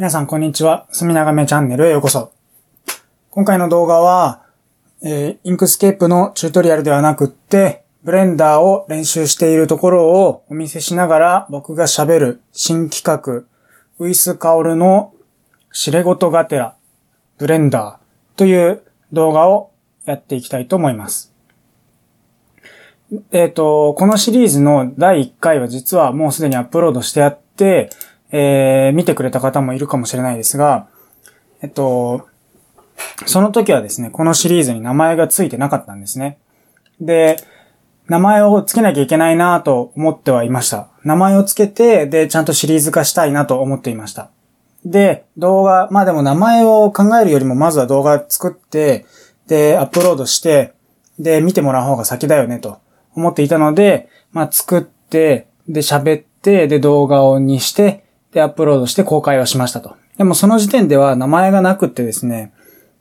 皆さんこんにちは。すみながめチャンネルへようこそ。今回の動画は、えー、 Inkscape のチュートリアルではなくって、ブレンダーを練習しているところをお見せしながら僕が喋る新企画、ウィスカオルの痴れ言がてら、ブレンダーという動画をやっていきたいと思います。えっ、ー、と、このシリーズの第1回は実はもうすでにアップロードしてあって、えー、見てくれた方もいるかもしれないですが、えっと、その時はですね、このシリーズに名前が付いてなかったんですね。で、名前を付けなきゃいけないなと思ってはいました。名前を付けて、で、ちゃんとシリーズ化したいなと思っていました。で、動画、まあでも名前を考えるよりもまずは動画作って、で、アップロードして、で、見てもらう方が先だよねと思っていたので、まあ作って、で、喋って、で、動画をにして、で、アップロードして公開をしましたと。でもその時点では名前がなくってですね、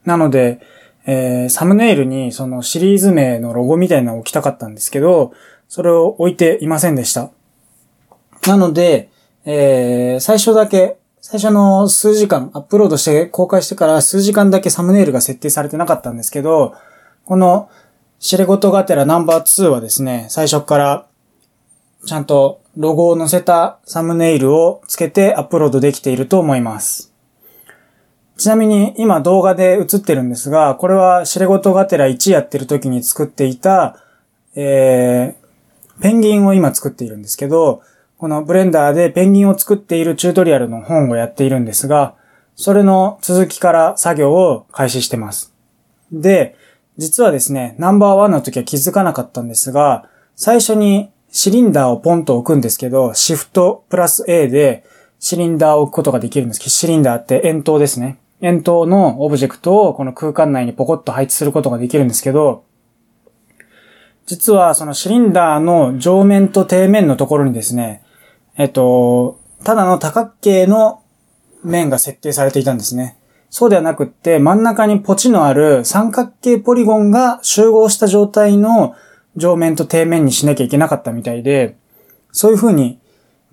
なので、えー、サムネイルにそのシリーズ名のロゴみたいなのを置きたかったんですけど、それを置いていませんでした。なので、えー、最初だけ、最初の数時間、アップロードして公開してから数時間だけサムネイルが設定されてなかったんですけど、このシレゴトガテラナンバー2はですね、最初からちゃんとロゴを載せたサムネイルをつけてアップロードできていると思います。ちなみに今動画で映ってるんですが、これはシレゴトガテラ1やってる時に作っていた、えー、ペンギンを今作っているんですけど、このブレンダーでペンギンを作っているチュートリアルの本をやっているんですが、それの続きから作業を開始してます。で、実はですね、ナンバーワンの時は気づかなかったんですが、最初にシリンダーをポンと置くんですけど、シフトプラス A でシリンダーを置くことができるんですけど、シリンダーって円筒ですね。円筒のオブジェクトをこの空間内にポコッと配置することができるんですけど、実はそのシリンダーの上面と底面のところにですね、えっと、ただの多角形の面が設定されていたんですね。そうではなくって、真ん中にポチのある三角形ポリゴンが集合した状態の上面と底面にしなきゃいけなかったみたいで、そういう風に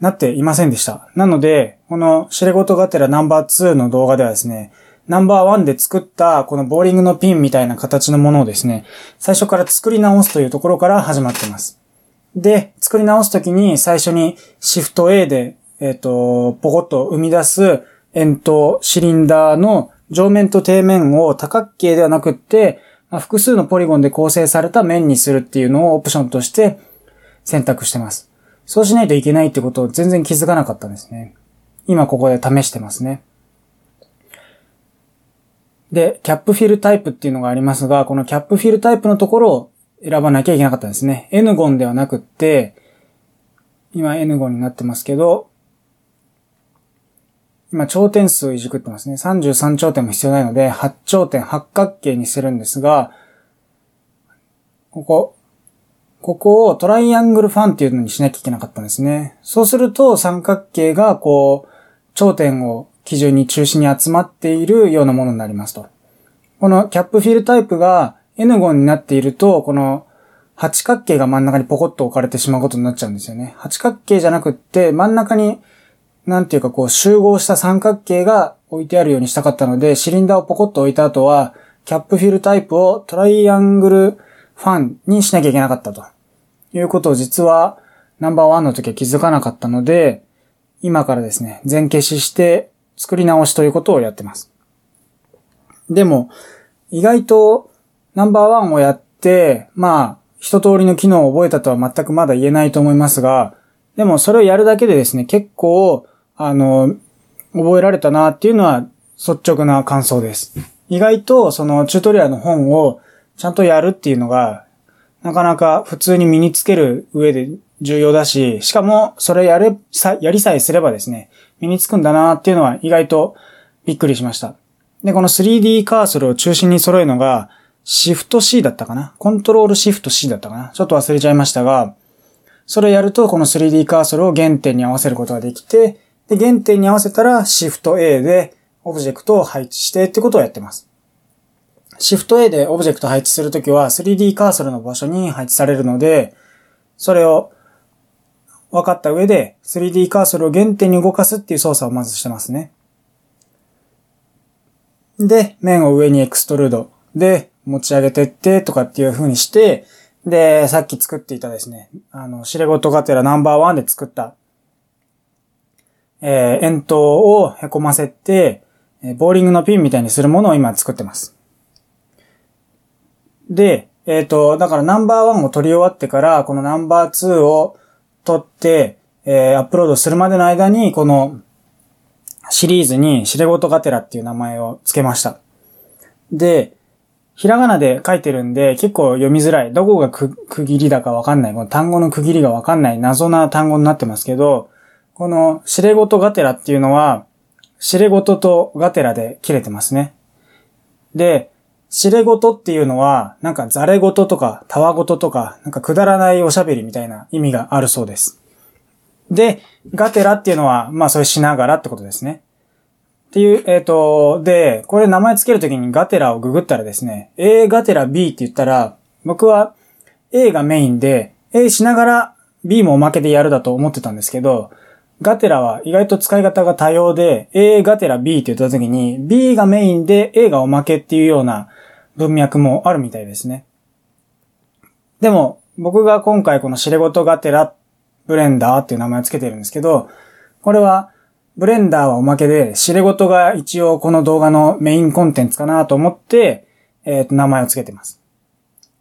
なっていませんでした。なので、このシレゴトガテラナンバー2の動画ではですね、ナンバー1で作ったこのボーリングのピンみたいな形のものをですね、最初から作り直すというところから始まっています。で、作り直すときに最初にシフト A で、えっ、ー、と、ポコッと生み出す円筒、シリンダーの上面と底面を多角形ではなくって、まあ、複数のポリゴンで構成された面にするっていうのをオプションとして選択してます。そうしないといけないってことを全然気づかなかったんですね。今ここで試してますね。で、キャップフィルタイプっていうのがありますが、このキャップフィルタイプのところを選ばなきゃいけなかったんですね。N ゴンではなくって、今 N ゴンになってますけど、今頂点数をいじくってますね。33頂点も必要ないので、8頂点、8角形にするんですが、ここ、ここをトライアングルファンっていうのにしなきゃいけなかったんですね。そうすると三角形がこう、頂点を基準に中心に集まっているようなものになりますと。このキャップフィルタイプが N5 になっていると、この八角形が真ん中にポコッと置かれてしまうことになっちゃうんですよね。八角形じゃなくって真ん中になんていうかこう集合した三角形が置いてあるようにしたかったので、シリンダーをポコッと置いた後は、キャップフィルタイプをトライアングルファンにしなきゃいけなかったと。いうことを実はナンバーワンの時は気づかなかったので、今からですね、全消しして作り直しということをやってます。でも、意外とナンバーワンをやって、まあ、一通りの機能を覚えたとは全くまだ言えないと思いますが、でもそれをやるだけでですね、結構、あの、覚えられたなっていうのは率直な感想です。意外とそのチュートリアルの本をちゃんとやるっていうのがなかなか普通に身につける上で重要だし、しかもそれやれ、さ、やりさえすればですね、身につくんだなっていうのは意外とびっくりしました。で、この 3D カーソルを中心に揃えるのが、シフト C だったかな？コントロールシフト C だったかな？ちょっと忘れちゃいましたが、それをやるとこの 3D カーソルを原点に合わせることができて、で、原点に合わせたらシフト A でオブジェクトを配置してってことをやってます。シフト A でオブジェクト配置するときは 3D カーソルの場所に配置されるので、それを分かった上で 3D カーソルを原点に動かすっていう操作をまずしてますね。で、面を上に extrude で持ち上げてってとかっていう風にして、で、さっき作っていたですね、あの、シレゴトガテラナンバーワンで作った、えー、円筒を凹ませて、えボーリングのピンみたいにするものを今作ってます。で、えっ、ー、と、だからナンバーワンを取り終わってから、このナンバーツーを取って、えー、アップロードするまでの間に、このシリーズにシレゴトガテラっていう名前を付けました。で、ひらがなで書いてるんで結構読みづらい。どこが区切りだかわかんない。この単語の区切りがわかんない謎な単語になってますけど、このシレゴトガテラっていうのは、シレゴトとガテラで切れてますね。で、シレゴトっていうのは、なんかザレゴトとかタワゴトとか、なんかくだらないおしゃべりみたいな意味があるそうです。で、ガテラっていうのは、まあそれしながらってことですね。っていう、えっ、ー、と、で、これ名前つけるときにガテラをググったらですね、A ガテラ B って言ったら、僕は A がメインで、A しながら B もおまけでやるだと思ってたんですけど、ガテラは意外と使い方が多様で、A ガテラ B って言ったときに、B がメインで A がおまけっていうような文脈もあるみたいですね。でも、僕が今回このシレゴトガテラブレンダーっていう名前をつけてるんですけど、これはブレンダーはおまけで、痴れ言が一応この動画のメインコンテンツかなと思って、えっ、ー、と、名前を付けてます。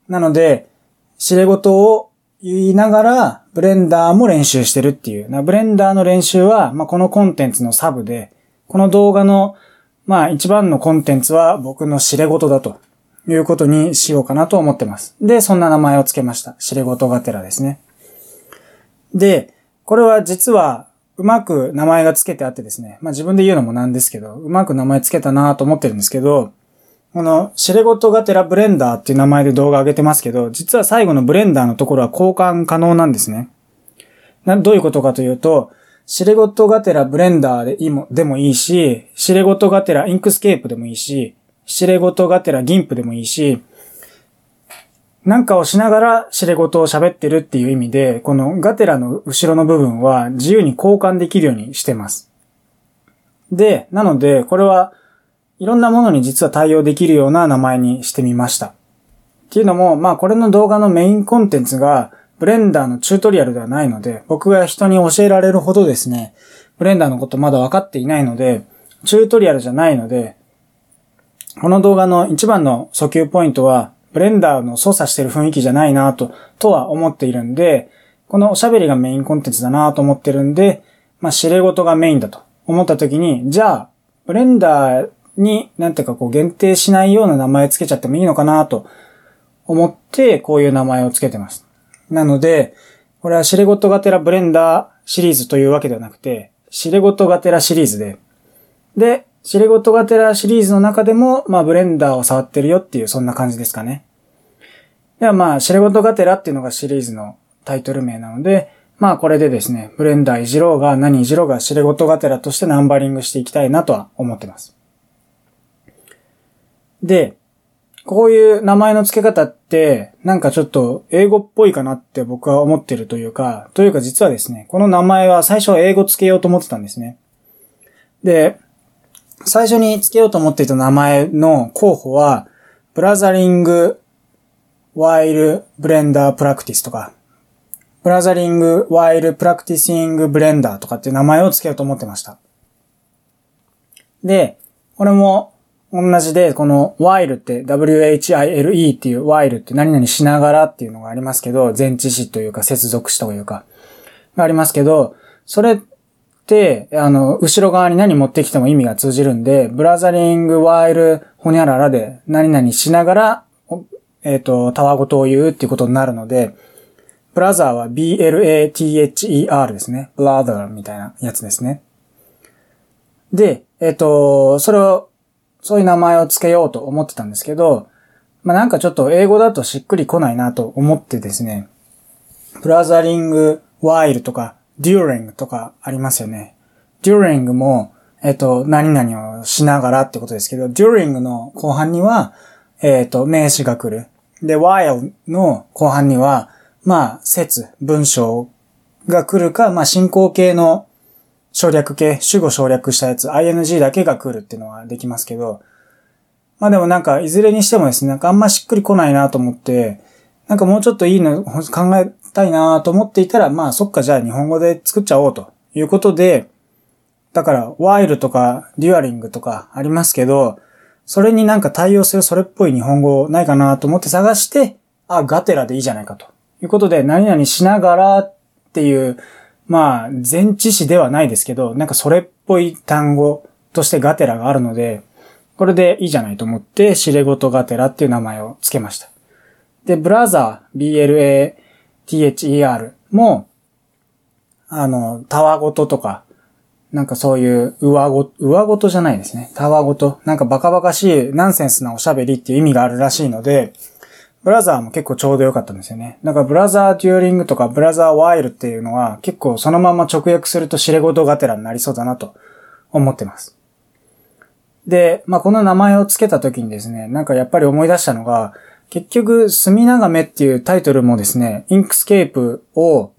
なので、痴れ言を言いながら、ブレンダーも練習してるっていう。ブレンダーの練習は、まあ、このコンテンツのサブで、この動画の、まあ、一番のコンテンツは僕の痴れ言だということにしようかなと思ってます。で、そんな名前を付けました。痴れ言がてらですね。で、これは実は、うまく名前が付けてあってですね。まあ自分で言うのもなんですけど、うまく名前付けたなと思ってるんですけど、この、シレゴトガテラブレンダーっていう名前で動画上げてますけど、実は最後のブレンダーのところは交換可能なんですね。などういうことかというと、シレゴトガテラブレンダー でもでもいいし、痴れ言がてら Inkscape でもいいし、痴れ言がてら GIMP でもいいし、なんかをしながら知れ事を喋ってるっていう意味で、このガテラの後ろの部分は自由に交換できるようにしてます。で、なので、これはいろんなものに実は対応できるような名前にしてみました。っていうのも、まあこれの動画のメインコンテンツがブレンダーのチュートリアルではないので、僕が人に教えられるほどですね、ブレンダーのことまだ分かっていないので、チュートリアルじゃないので、この動画の一番の訴求ポイントは、ブレンダーの操作してる雰囲気じゃないなと、とは思っているんで、このおしゃべりがメインコンテンツだなと思ってるんで、まあ、痴れ言がメインだと思った時に、じゃあ、ブレンダーになんていうかこう限定しないような名前つけちゃってもいいのかなと思って、こういう名前をつけてます。なので、これはシレゴトガテラブレンダーシリーズというわけではなくて、痴れ言がてらシリーズで、で、シレゴトガテラシリーズの中でも、まあ、ブレンダーを触ってるよっていう、そんな感じですかね。ではまあ、シレゴトガテラっていうのがシリーズのタイトル名なので、まあこれでですね、ブレンダーいじろうが何いじろうがシレゴトガテラとしてナンバリングしていきたいなとは思ってます。で、こういう名前の付け方って、なんかちょっと英語っぽいかなって僕は思ってるというか、というか実はですね、この名前は最初は英語付けようと思ってたんですね。で、最初に付けようと思っていた名前の候補は、 Blathering While Blender Practice とか、 Blathering While Practicing Blender とかっていう名前を付けようと思ってました。で、これも同じで、この while って while っていう while って何々しながらっていうのがありますけど、前置詞というか接続詞というか、がありますけど、それって、あの、後ろ側に何持ってきても意味が通じるんで、ブラザリングワイルホニャララで何々しながら、えっ、ー、と、たわごとを言うっていうことになるので、ブラザーは B-L-A-T-H-E-R ですね。ブラザーみたいなやつですね。で、えっ、ー、と、それを、そういう名前を付けようと思ってたんですけど、まあ、なんかちょっと英語だとしっくりこないなと思ってですね、ブラザリングワイルとか during とかありますよね。during も、えっと、何々をしながらってことですけど、during の後半には、えっと、名詞が来る。で、while の後半には、まあ、説、文章が来るか、まあ、進行形の省略形、主語省略したやつ、ing だけが来るっていうのはできますけど、まあでもなんか、いずれにしてもですね、なんかあんましっくりこないなと思って、なんかもうちょっといいの考えたいなと思っていたら、まあそっかじゃあ日本語で作っちゃおうということで、だから、ワイルとか、デュアリングとかありますけど、それになんか対応するそれっぽい日本語ないかなと思って探して、あ、ガテラでいいじゃないかということで、何々しながらっていう、まあ、前置詞ではないですけど、なんかそれっぽい単語としてガテラがあるので、これでいいじゃないと思って、シレゴトガテラっていう名前を付けました。で、ブラザー、B-L-A-T-H-E-R も、あの、タワゴトとか、なんかそういう上ご、上ごとじゃないですね。タワごと。なんかバカバカしいナンセンスなおしゃべりっていう意味があるらしいので、ブラザーも結構ちょうど良かったんですよね。なんかブラザーデューリングとかブラザーワイルっていうのは結構そのまま直訳するとシレゴトガテラになりそうだなと思ってます。で、まあこの名前を付けた時にですね、なんかやっぱり思い出したのが、結局、墨眺めっていうタイトルもですね、 Inkscape を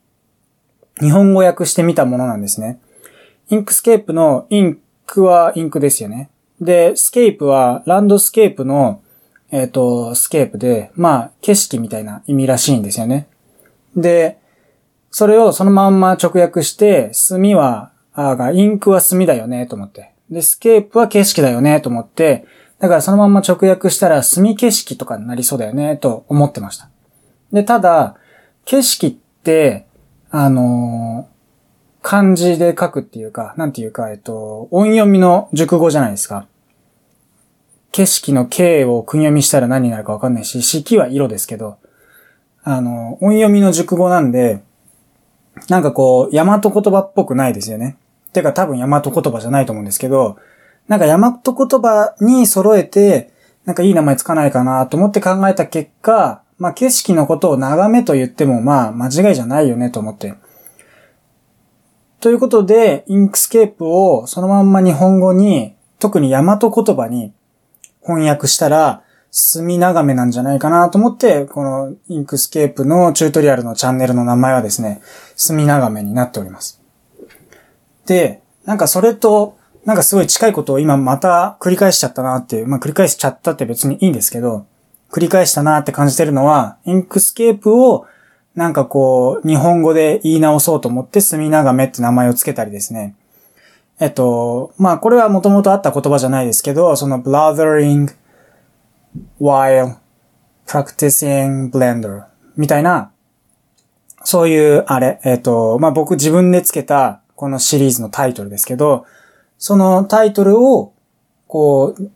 日本語訳してみたものなんですね。 Inkscape のインクはインクですよね。で、 scape は landscape のえっ、ー、と、 scape で、まあ、景色みたいな意味らしいんですよね。で、それをそのまんま直訳して、墨は、あが、インクは墨だよね、と思って。で、スケープは景色だよね、と思って、だからそのまんま直訳したら墨景色とかになりそうだよね、と思ってました。で、ただ、景色って、あのー、漢字で書くっていうか、なんていうか、えっと、音読みの熟語じゃないですか。景色の景を訓読みしたら何になるかわかんないし、四季は色ですけど、あの、音読みの熟語なんで、なんかこう、大和言葉っぽくないですよね。てか多分大和言葉じゃないと思うんですけど、なんか大和言葉に揃えて、なんかいい名前つかないかなと思って考えた結果、まあ景色のことを眺めと言ってもまあ間違いじゃないよねと思って。ということで、 Inkscape をそのまんま日本語に、特に大和言葉に翻訳したら、墨眺めなんじゃないかなと思って、この Inkscape のチュートリアルのチャンネルの名前はですね、墨眺めになっております。で、なんかそれと、なんかすごい近いことを今また繰り返しちゃったなっていう、まあ繰り返しちゃったって別にいいんですけど、繰り返したなって感じてるのは、 Inkscape をなんかこう、日本語で言い直そうと思って、墨眺めって名前を付けたりですね。えっと、まあこれはもともとあった言葉じゃないですけど、その blathering while practicing blender みたいな、そういうあれ、えっと、まあ僕自分でつけたこのシリーズのタイトルですけど、そのタイトルを、こう、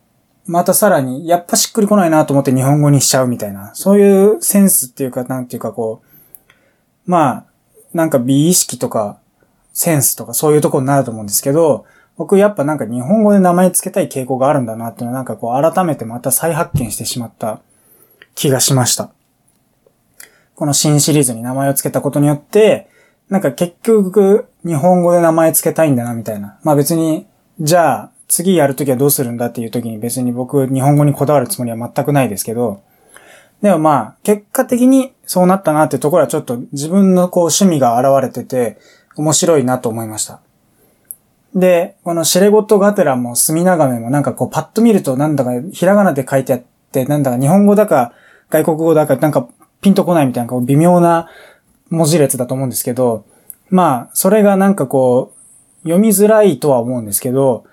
またさらに、やっぱしっくりこないなと思って日本語にしちゃうみたいな、そういうセンスっていうか、なんていうかこう、まあ、なんか美意識とか、センスとかそういうとこになると思うんですけど、僕やっぱなんか日本語で名前つけたい傾向があるんだなっていうのはなんかこう改めてまた再発見してしまった気がしました。この新シリーズに名前をつけたことによって、なんか結局日本語で名前つけたいんだなみたいな。まあ別に、じゃあ次やるときはどうするんだっていうときに別に僕日本語にこだわるつもりは全くないですけど、でもまあ結果的にそうなったなってところはちょっと自分のこう趣味が現れてて、面白いなと思いました。で、このシレゴットガテラも墨眺めもなんかこうパッと見るとなんだかひらがなで書いてあって、なんだか日本語だか外国語だかなんかピンとこないみたいなこう微妙な文字列だと思うんですけど、まあ、それがなんかこう、読みづらいとは思うんですけど、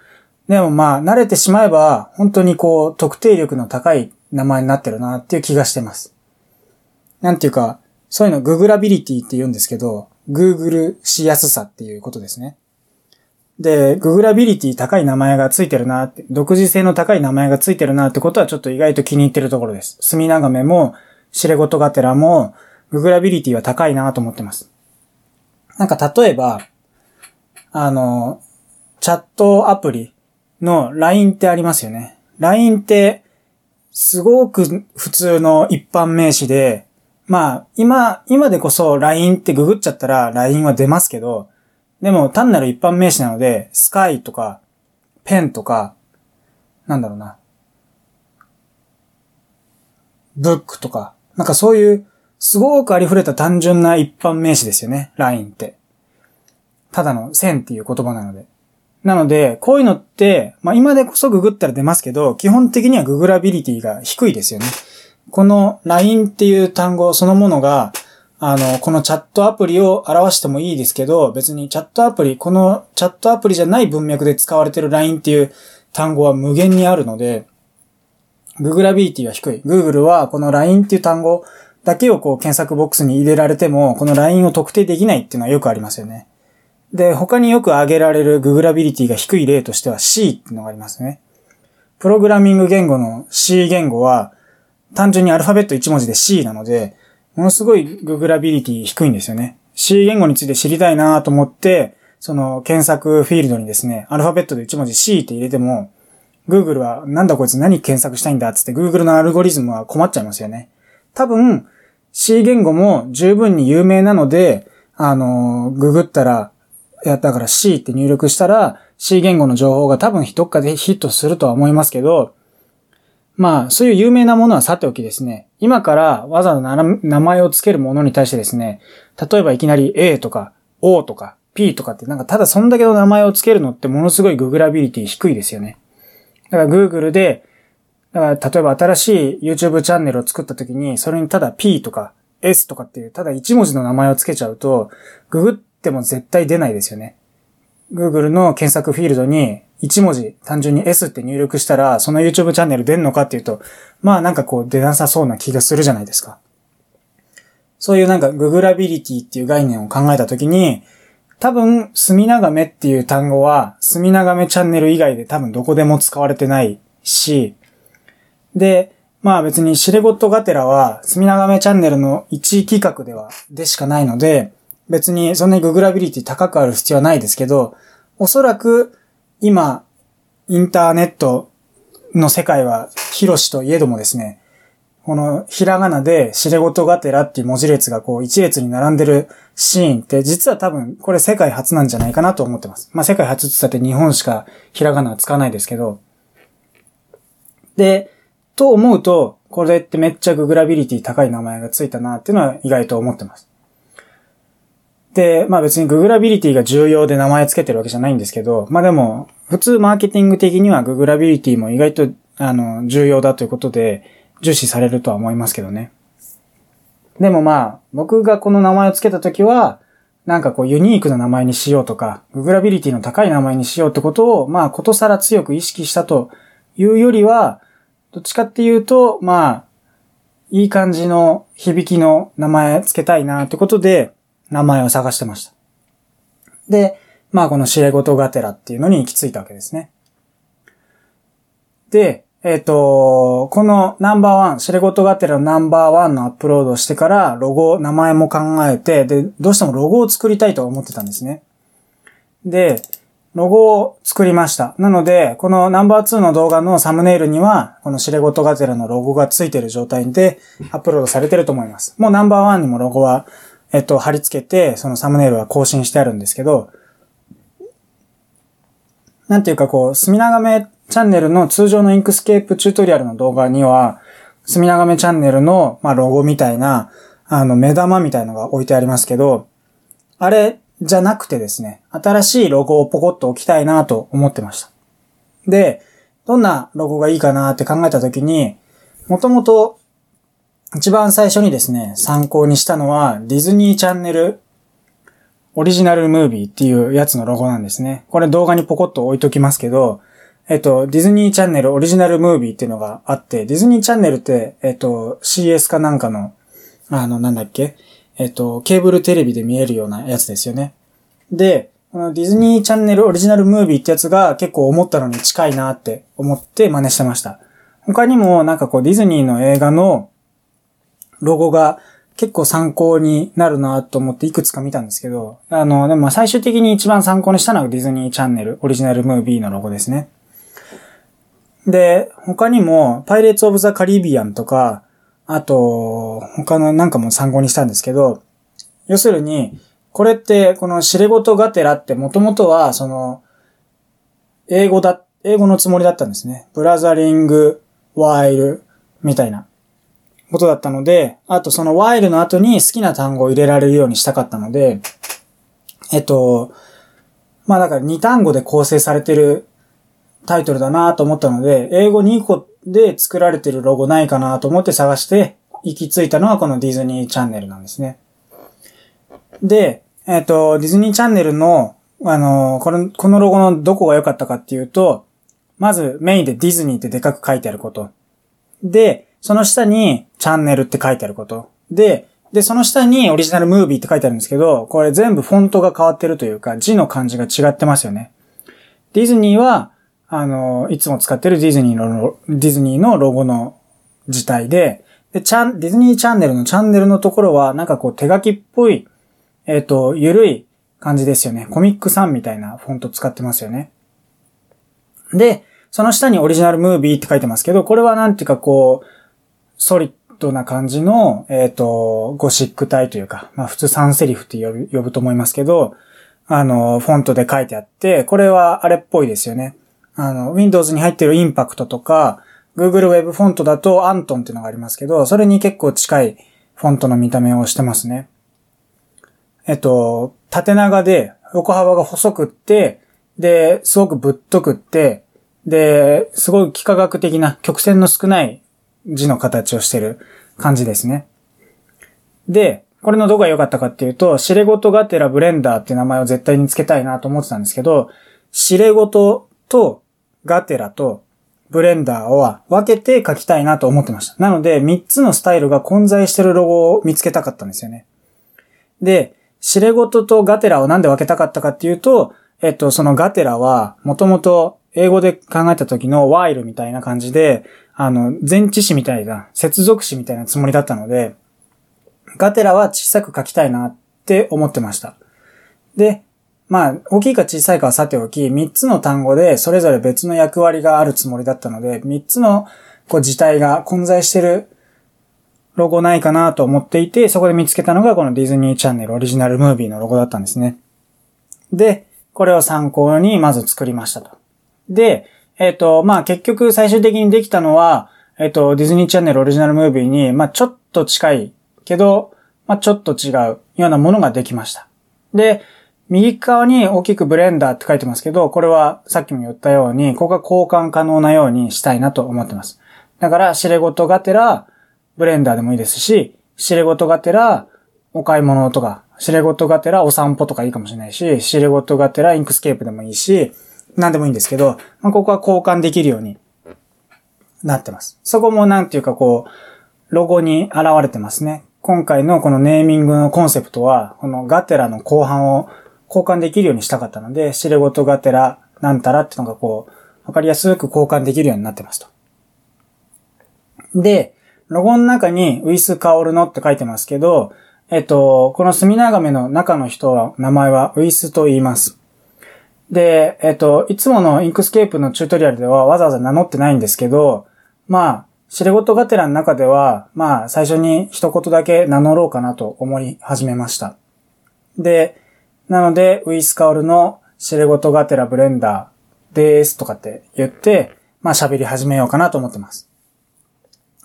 でもまあ、慣れてしまえば、本当にこう、特定力の高い名前になってるなっていう気がしてます。なんていうか、そういうのググラビリティって言うんですけど、Google しやすさっていうことですね。で、ググラビリティ高い名前がついてるなって、独自性の高い名前がついてるなってことはちょっと意外と気に入ってるところです。墨長めも、シレゴトガテラも、ググラビリティは高いなと思ってます。なんか例えば、あの、チャットアプリの LINE ってありますよね。LINE って、すごく普通の一般名詞で、まあ、今、今でこそ LINE ってググっちゃったら LINE は出ますけど、でも単なる一般名詞なので、スカイとか、ペンとか、なんだろうな。ブックとか、なんかそういう、すごくありふれた単純な一般名詞ですよね、LINE って。ただの線っていう言葉なので。なので、こういうのって、まあ今でこそググったら出ますけど、基本的にはググラビリティが低いですよね。この LINE っていう単語そのものが、あの、このチャットアプリを表してもいいですけど、別にチャットアプリ、このチャットアプリじゃない文脈で使われてる LINE っていう単語は無限にあるので、Google アビリティは低い。Google はこの LINE っていう単語だけをこう検索ボックスに入れられても、この LINE を特定できないっていうのはよくありますよね。で、他によく挙げられる Google アビリティが低い例としては C っていうのがありますね。プログラミング言語の C 言語は単純にアルファベット1文字で C なので、ものすごいググラビリティ低いんですよね。C 言語について知りたいなと思って、その検索フィールドにですね、アルファベットで1文字 C って入れても、Google はなんだこいつ何検索したいんだっつって Google のアルゴリズムは困っちゃいますよね。多分 C 言語も十分に有名なので、あの、ググったら、やったから C って入力したら C 言語の情報が多分どっかでヒットするとは思いますけど、まあ、そういう有名なものはさておきですね、今からわざわざ名前を付けるものに対してですね、例えばいきなり A とか O とか P とかってなんかただそんだけの名前を付けるのってものすごいググラビリティ低いですよね。だから Google で、だから例えば新しい YouTube チャンネルを作った時に、それにただ P とか S とかっていう、ただ1文字の名前を付けちゃうと、ググっても絶対出ないですよね。Google の検索フィールドに1文字単純に S って入力したら、その YouTube チャンネル出んのかっていうと、まあなんかこう出なさそうな気がするじゃないですか。そういうなんか Google ラビリティっていう概念を考えたときに、多分、隅長めっていう単語は、隅長めチャンネル以外で多分どこでも使われてないし、で、まあ別にシレゴットガテラは、隅長めチャンネルの一企画では、でしかないので、別にそんなにググラビリティ高くある必要はないですけど、おそらく今、インターネットの世界は広しといえどもですね、このひらがなでしれごとがてらっていう文字列がこう一列に並んでるシーンって実は多分これ世界初なんじゃないかなと思ってます。まあ世界初って言ったって日本しかひらがなは使わないですけど。で、と思うと、これってめっちゃググラビリティ高い名前がついたなっていうのは意外と思ってます。で、まあ別にググラビリティが重要で名前つけてるわけじゃないんですけど、まあでも、普通マーケティング的にはググラビリティも意外と、あの、重要だということで、重視されるとは思いますけどね。でもまあ、僕がこの名前をつけたときは、なんかこうユニークな名前にしようとか、ググラビリティの高い名前にしようってことを、まあ、ことさら強く意識したというよりは、どっちかっていうと、まあ、いい感じの響きの名前つけたいなってことで、名前を探してました。で、まあこの知れ事がてらっていうのに行き着いたわけですね。で、えっ、ー、と、このナンバーワン、知れ事がてらのナンバーワンのアップロードしてから、ロゴ、名前も考えて、で、どうしてもロゴを作りたいと思ってたんですね。で、ロゴを作りました。なので、このナンバー2の動画のサムネイルには、この痴れ言がてらのロゴがついている状態でアップロードされてると思います。もうナンバーワンにもロゴはえっと、貼り付けて、そのサムネイルは更新してあるんですけど、なんていうかこう、墨眺めチャンネルの通常の Inkscape チュートリアルの動画には、隅長めチャンネルの、まあ、ロゴみたいな、あの、目玉みたいのが置いてありますけど、あれじゃなくてですね、新しいロゴをポコッと置きたいなと思ってました。で、どんなロゴがいいかなって考えたときに、もともと一番最初にですね、参考にしたのは、ディズニーチャンネルオリジナルムービーっていうやつのロゴなんですね。これ動画にポコッと置いときますけど、えっと、ディズニーチャンネルオリジナルムービーっていうのがあって、ディズニーチャンネルって、えっと、CS かなんかの、あの、なんだっけえっと、ケーブルテレビで見えるようなやつですよね。で、このディズニーチャンネルオリジナルムービーってやつが結構思ったのに近いなって思って真似してました。他にもなんかこうディズニーの映画のロゴが結構参考になるなと思っていくつか見たんですけど、あの、でも最終的に一番参考にしたのはディズニーチャンネルオリジナルムービーのロゴですね。で、他にも、パイレーツ・オブ・ザ・カリビアンとか、あと、他のなんかも参考にしたんですけど、要するに、これって、このシレゴトガテラってもともとは、その、英語だ、英語のつもりだったんですね。ブラザリング、ワイル、みたいな。ことだったので、あとその while の後に好きな単語を入れられるようにしたかったので、えっと、まあだから2単語で構成されてるタイトルだなと思ったので、英語2個で作られてるロゴないかなと思って探して、行き着いたのはこのディズニーチャンネルなんですね。で、えっ、と、ディズニーチャンネルの、あの、この、このロゴのどこが良かったかっていうと、まずメインでディズニーってでかく書いてあること。で、その下にチャンネルって書いてあること。で、で、その下にオリジナルムービーって書いてあるんですけど、これ全部フォントが変わってるというか、字の漢字が違ってますよね。ディズニーは、あの、いつも使ってるディズニーの、ディズニーのロゴの字体で、で、チャン、ディズニーチャンネルのチャンネルのところは、なんかこう手書きっぽい、えっ、ー、と、ゆるい感じですよね。コミックさんみたいなフォント使ってますよね。で、その下にオリジナルムービーって書いてますけど、これはなんていうかこう、ソリッドな感じの、えっ、ー、と、ゴシック体というか、まあ普通3セリフって呼ぶ呼ぶと思いますけど、あの、フォントで書いてあって、これはあれっぽいですよね。あの、Windows に入ってるインパクトとか、Google Web フォントだと Anton っていうのがありますけど、それに結構近いフォントの見た目をしてますね。えっと、縦長で横幅が細くって、で、すごくぶっとくって、で、すごい幾何学的な曲線の少ない字の形をしてる感じですね。で、これのどこが良かったかっていうと、シレゴトガテラブレンダーって名前を絶対に付けたいなと思ってたんですけど、シレゴトとガテラとブレンダーを分けて書きたいなと思ってました。なので、3つのスタイルが混在してるロゴを見つけたかったんですよね。で、シレゴトとガテラをなんで分けたかったかっていうと、えっと、そのガテラは、もともと英語で考えた時のワイルみたいな感じで、あの、前置詞みたいな、接続詞みたいなつもりだったので、ガテラは小さく書きたいなって思ってました。で、まあ、大きいか小さいかはさておき、3つの単語でそれぞれ別の役割があるつもりだったので、3つのこう字体が混在してるロゴないかなと思っていて、そこで見つけたのがこのディズニーチャンネルオリジナルムービーのロゴだったんですね。で、これを参考にまず作りましたと。で、えっ、ー、と、まあ結局最終的にできたのは、えっ、ー、と、ディズニーチャンネルオリジナルムービーに、まあちょっと近いけど、まあちょっと違うようなものができました。で、右側に大きくブレンダーって書いてますけど、これはさっきも言ったように、ここが交換可能なようにしたいなと思ってます。だから、痴れ言がてら、ブレンダーでもいいですし、痴れ言がてら、お買い物とか、痴れ言がてらお散歩とかいいかもしれないし、痴れ言がてら Inkscape でもいいし、何でもいいんですけど、まあ、ここは交換できるようになってます。そこもなんていうかこう、ロゴに現れてますね。今回のこのネーミングのコンセプトは、このガテラの後半を交換できるようにしたかったので、知れ事がてら、なんたらってのがこう、わかりやすく交換できるようになってますと。で、ロゴの中にウィスカオルノって書いてますけど、えっと、この隅長めの中の人は、名前はウィスと言います。で、えっと、いつもの Inkscape のチュートリアルではわざわざ名乗ってないんですけど、まあ、知れ事がてらの中では、まあ、最初に一言だけ名乗ろうかなと思い始めました。で、なので、ウィスカオルのシレゴトガテラブレンダーですとかって言って、まあ喋り始めようかなと思ってます。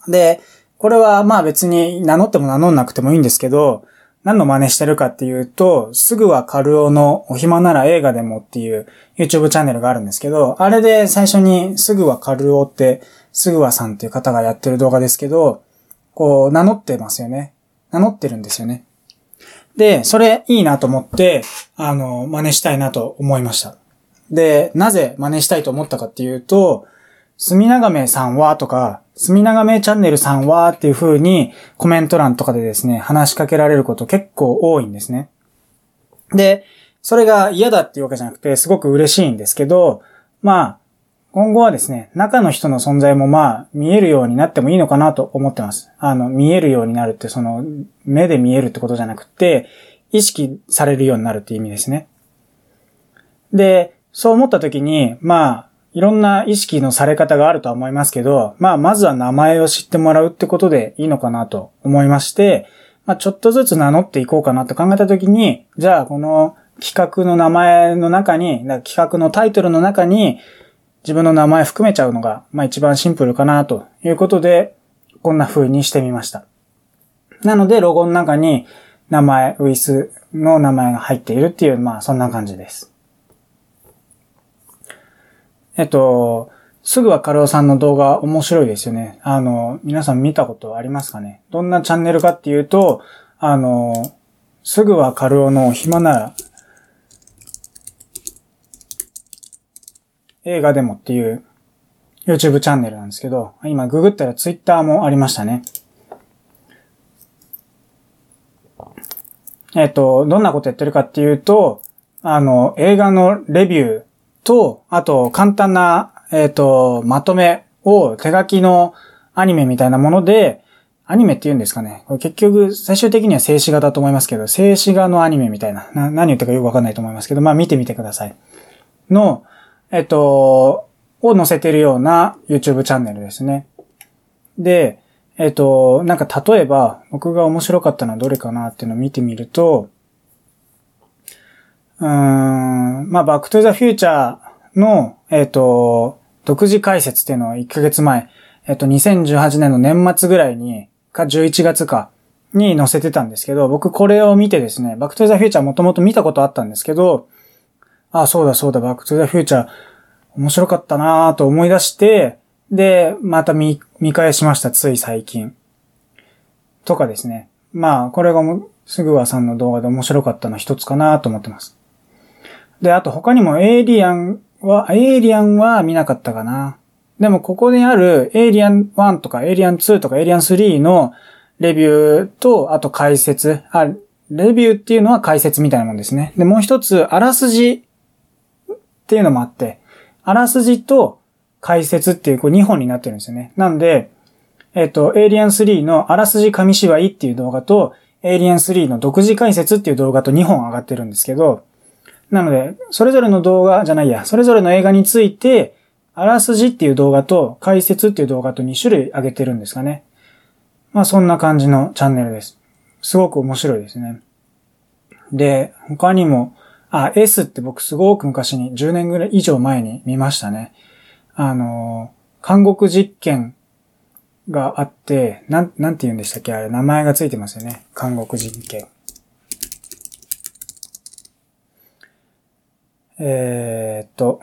で、これはまあ別に名乗っても名乗んなくてもいいんですけど、何の真似してるかっていうと、すぐはカルオのお暇なら映画でもっていう YouTube チャンネルがあるんですけど、あれで最初にすぐはカルオって、すぐはさんっていう方がやってる動画ですけど、こう名乗ってますよね。名乗ってるんですよね。で、それいいなと思って、あの、真似したいなと思いました。で、なぜ真似したいと思ったかっていうと、墨長めさんはとか、墨長めチャンネルさんはっていう風にコメント欄とかでですね、話しかけられること結構多いんですね。で、それが嫌だっていうわけじゃなくて、すごく嬉しいんですけど、まあ、今後はですね、中の人の存在もまあ、見えるようになってもいいのかなと思ってます。あの、見えるようになるってその、目で見えるってことじゃなくて、意識されるようになるって意味ですね。で、そう思った時に、まあ、いろんな意識のされ方があるとは思いますけど、まあ、まずは名前を知ってもらうってことでいいのかなと思いまして、まあ、ちょっとずつ名乗っていこうかなと考えた時に、じゃあ、この企画の名前の中に、企画のタイトルの中に、自分の名前含めちゃうのが、まあ一番シンプルかなということで、こんな風にしてみました。なので、ロゴの中に名前、ウィスの名前が入っているっていう、まあそんな感じです。えっと、すぐはカルオさんの動画面白いですよね。あの、皆さん見たことありますかね？どんなチャンネルかっていうと、あの、すぐはカルオの暇なら映画でもっていう YouTube チャンネルなんですけど、今ググったら Twitter もありましたね。えっ、と、どんなことやってるかっていうと、あの、映画のレビューと、あと簡単な、えっ、と、まとめを手書きのアニメみたいなもので、アニメって言うんですかね。結局、最終的には静止画だと思いますけど、静止画のアニメみたいな。な何言ってるかよくわかんないと思いますけど、まあ見てみてください。の、えっと、を載せてるような YouTube チャンネルですね。で、えっと、なんか例えば、僕が面白かったのはどれかなっていうのを見てみると、うん、まあ、バックトゥザフューチャーの、えっと、独自解説っていうのを1ヶ月前、えっと、2018年の年末ぐらいに、か11月か、に載せてたんですけど、僕これを見てですね、バックトゥザフューチャーもともと見たことあったんですけど、あ、そうだそうだ、バックトゥザフューチャー面白かったなぁと思い出して、で、また見、見返しました、つい最近。とかですね。まあ、これがも、すぐわさんの動画で面白かったの一つかなと思ってます。で、あと他にもエイリアンは、エイリアンは見なかったかな。でもここにあるエイリアン1とかエイリアン2とかエイリアン3のレビューと、あと解説。あ、レビューっていうのは解説みたいなもんですね。で、もう一つ、あらすじっていうのもあって、あらすじと解説っていうこう2本になってるんですよね。なんで、えっ、と、エイリアン3のあらすじ紙芝居っていう動画と、エイリアン3の独自解説っていう動画と2本上がってるんですけど、なので、それぞれの動画じゃないや、それぞれの映画について、あらすじっていう動画と解説っていう動画と2種類上げてるんですかね。まあそんな感じのチャンネルです。すごく面白いですね。で、他にも、あ、S って僕すごく昔に、10年ぐらい以上前に見ましたね。あの、韓国実験があって、なん、なんて言うんでしたっけあれ、名前がついてますよね。韓国実験。えー、っと、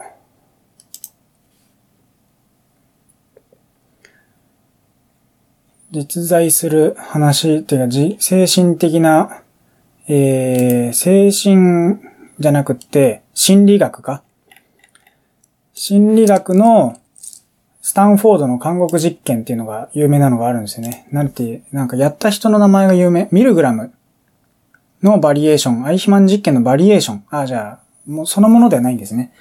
実在する話っていうか、精神的な、えー、精神じゃなくて、心理学か心理学のスタンフォードの韓国実験っていうのが有名なのがあるんですよね。なんて、なんかやった人の名前が有名。ミルグラムのバリエーション。アイヒマン実験のバリエーション。あ、じゃあ、もうそのものではないんですね。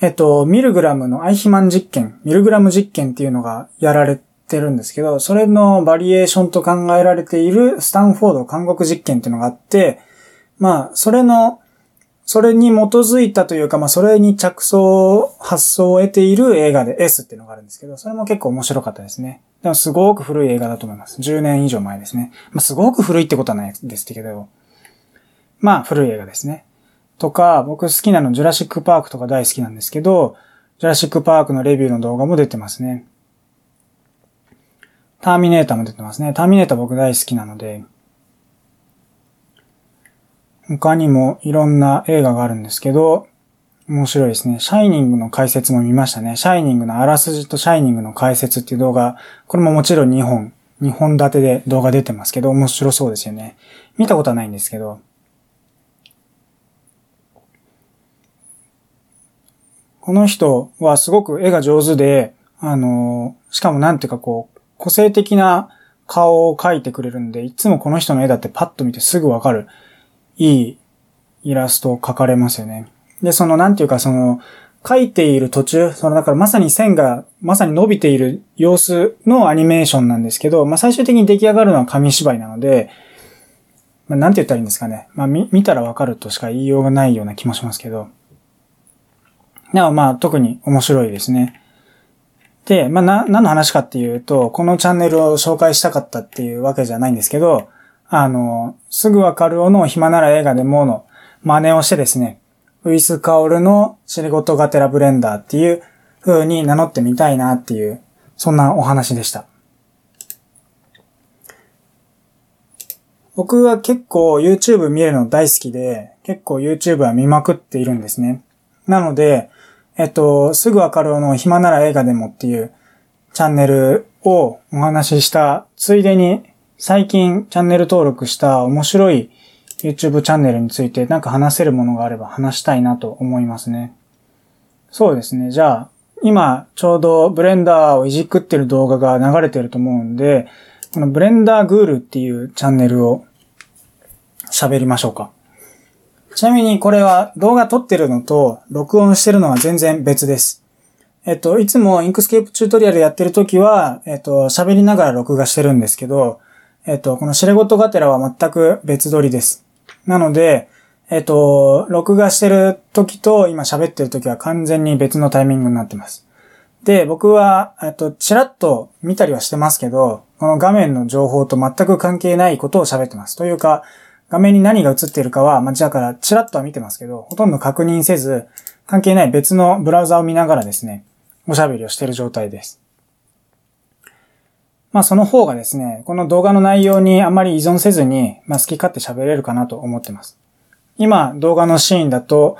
えっと、ミルグラムのアイヒマン実験、ミルグラム実験っていうのがやられてるんですけど、それのバリエーションと考えられているスタンフォード韓国実験っていうのがあって、まあ、それのそれに基づいたというか、まあ、それに着想、発想を得ている映画で S っていうのがあるんですけど、それも結構面白かったですね。でもすごく古い映画だと思います。10年以上前ですね。まあ、すごく古いってことはないですけど、まあ、古い映画ですね。とか、僕好きなのジュラシックパークとか大好きなんですけど、ジュラシックパークのレビューの動画も出てますね。ターミネーターも出てますね。ターミネーター僕大好きなので、他にもいろんな映画があるんですけど、面白いですね。シャイニングの解説も見ましたね。シャイニングのあらすじとシャイニングの解説っていう動画、これももちろん2本、2本立てで動画出てますけど、面白そうですよね。見たことはないんですけど。この人はすごく絵が上手で、あの、しかもなんていうかこう、個性的な顔を描いてくれるんで、いつもこの人の絵だってパッと見てすぐわかる。いいイラストを描かれますよね。で、その、なんていうか、その、描いている途中、その、だからまさに線が、まさに伸びている様子のアニメーションなんですけど、まあ、最終的に出来上がるのは紙芝居なので、まあ、なんて言ったらいいんですかね。まあ、見、見たらわかるとしか言いようがないような気もしますけど。でもまあ、特に面白いですね。で、まあ、な、何の話かっていうと、このチャンネルを紹介したかったっていうわけじゃないんですけど、あの、すぐわかるおの暇なら映画でもの真似をしてですね、ウィスカオルのシリゴトガテラブレンダーっていう風に名乗ってみたいなっていう、そんなお話でした。僕は結構 YouTube 見るの大好きで、結構 YouTube は見まくっているんですね。なので、えっと、すぐわかるの暇なら映画でもっていうチャンネルをお話ししたついでに最近チャンネル登録した面白い YouTube チャンネルについてなんか話せるものがあれば話したいなと思いますね。そうですね。じゃあ、今ちょうどブレンダーをいじくってる動画が流れてると思うんで、このブレンダーグールっていうチャンネルを喋りましょうか。ちなみにこれは動画撮ってるのと録音してるのは全然別です。えっと、いつも Inkscape チュートリアルやってるときは、えっと、喋りながら録画してるんですけど、えっと、このシレゴトガテラは全く別撮りです。なので、えっと、録画してる時と今喋ってる時は完全に別のタイミングになってます。で、僕は、えっと、ちらっと見たりはしてますけど、この画面の情報と全く関係ないことを喋ってます。というか、画面に何が映っているかは、まあ、だからちらっとは見てますけど、ほとんど確認せず、関係ない別のブラウザを見ながらですね、おしゃべりをしている状態です。まあその方がですね、この動画の内容にあまり依存せずに、まあ好き勝手喋れるかなと思ってます。今動画のシーンだと、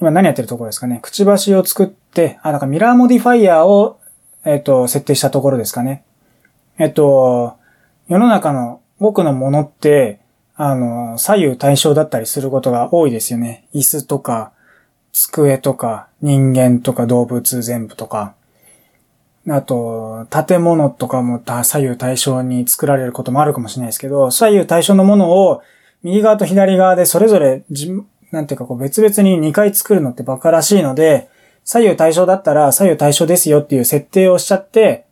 今何やってるところですかね。くちばしを作って、あ、なんかミラーモディファイヤーを、えっ、ー、と、設定したところですかね。えっ、と、世の中の多くのものって、あの、左右対称だったりすることが多いですよね。椅子とか、机とか、人間とか動物全部とか。あと、建物とかも左右対称に作られることもあるかもしれないですけど、左右対称のものを右側と左側でそれぞれなんていうかこう別々に2回作るのってバカらしいので、左右対称だったら左右対称ですよっていう設定をしちゃって、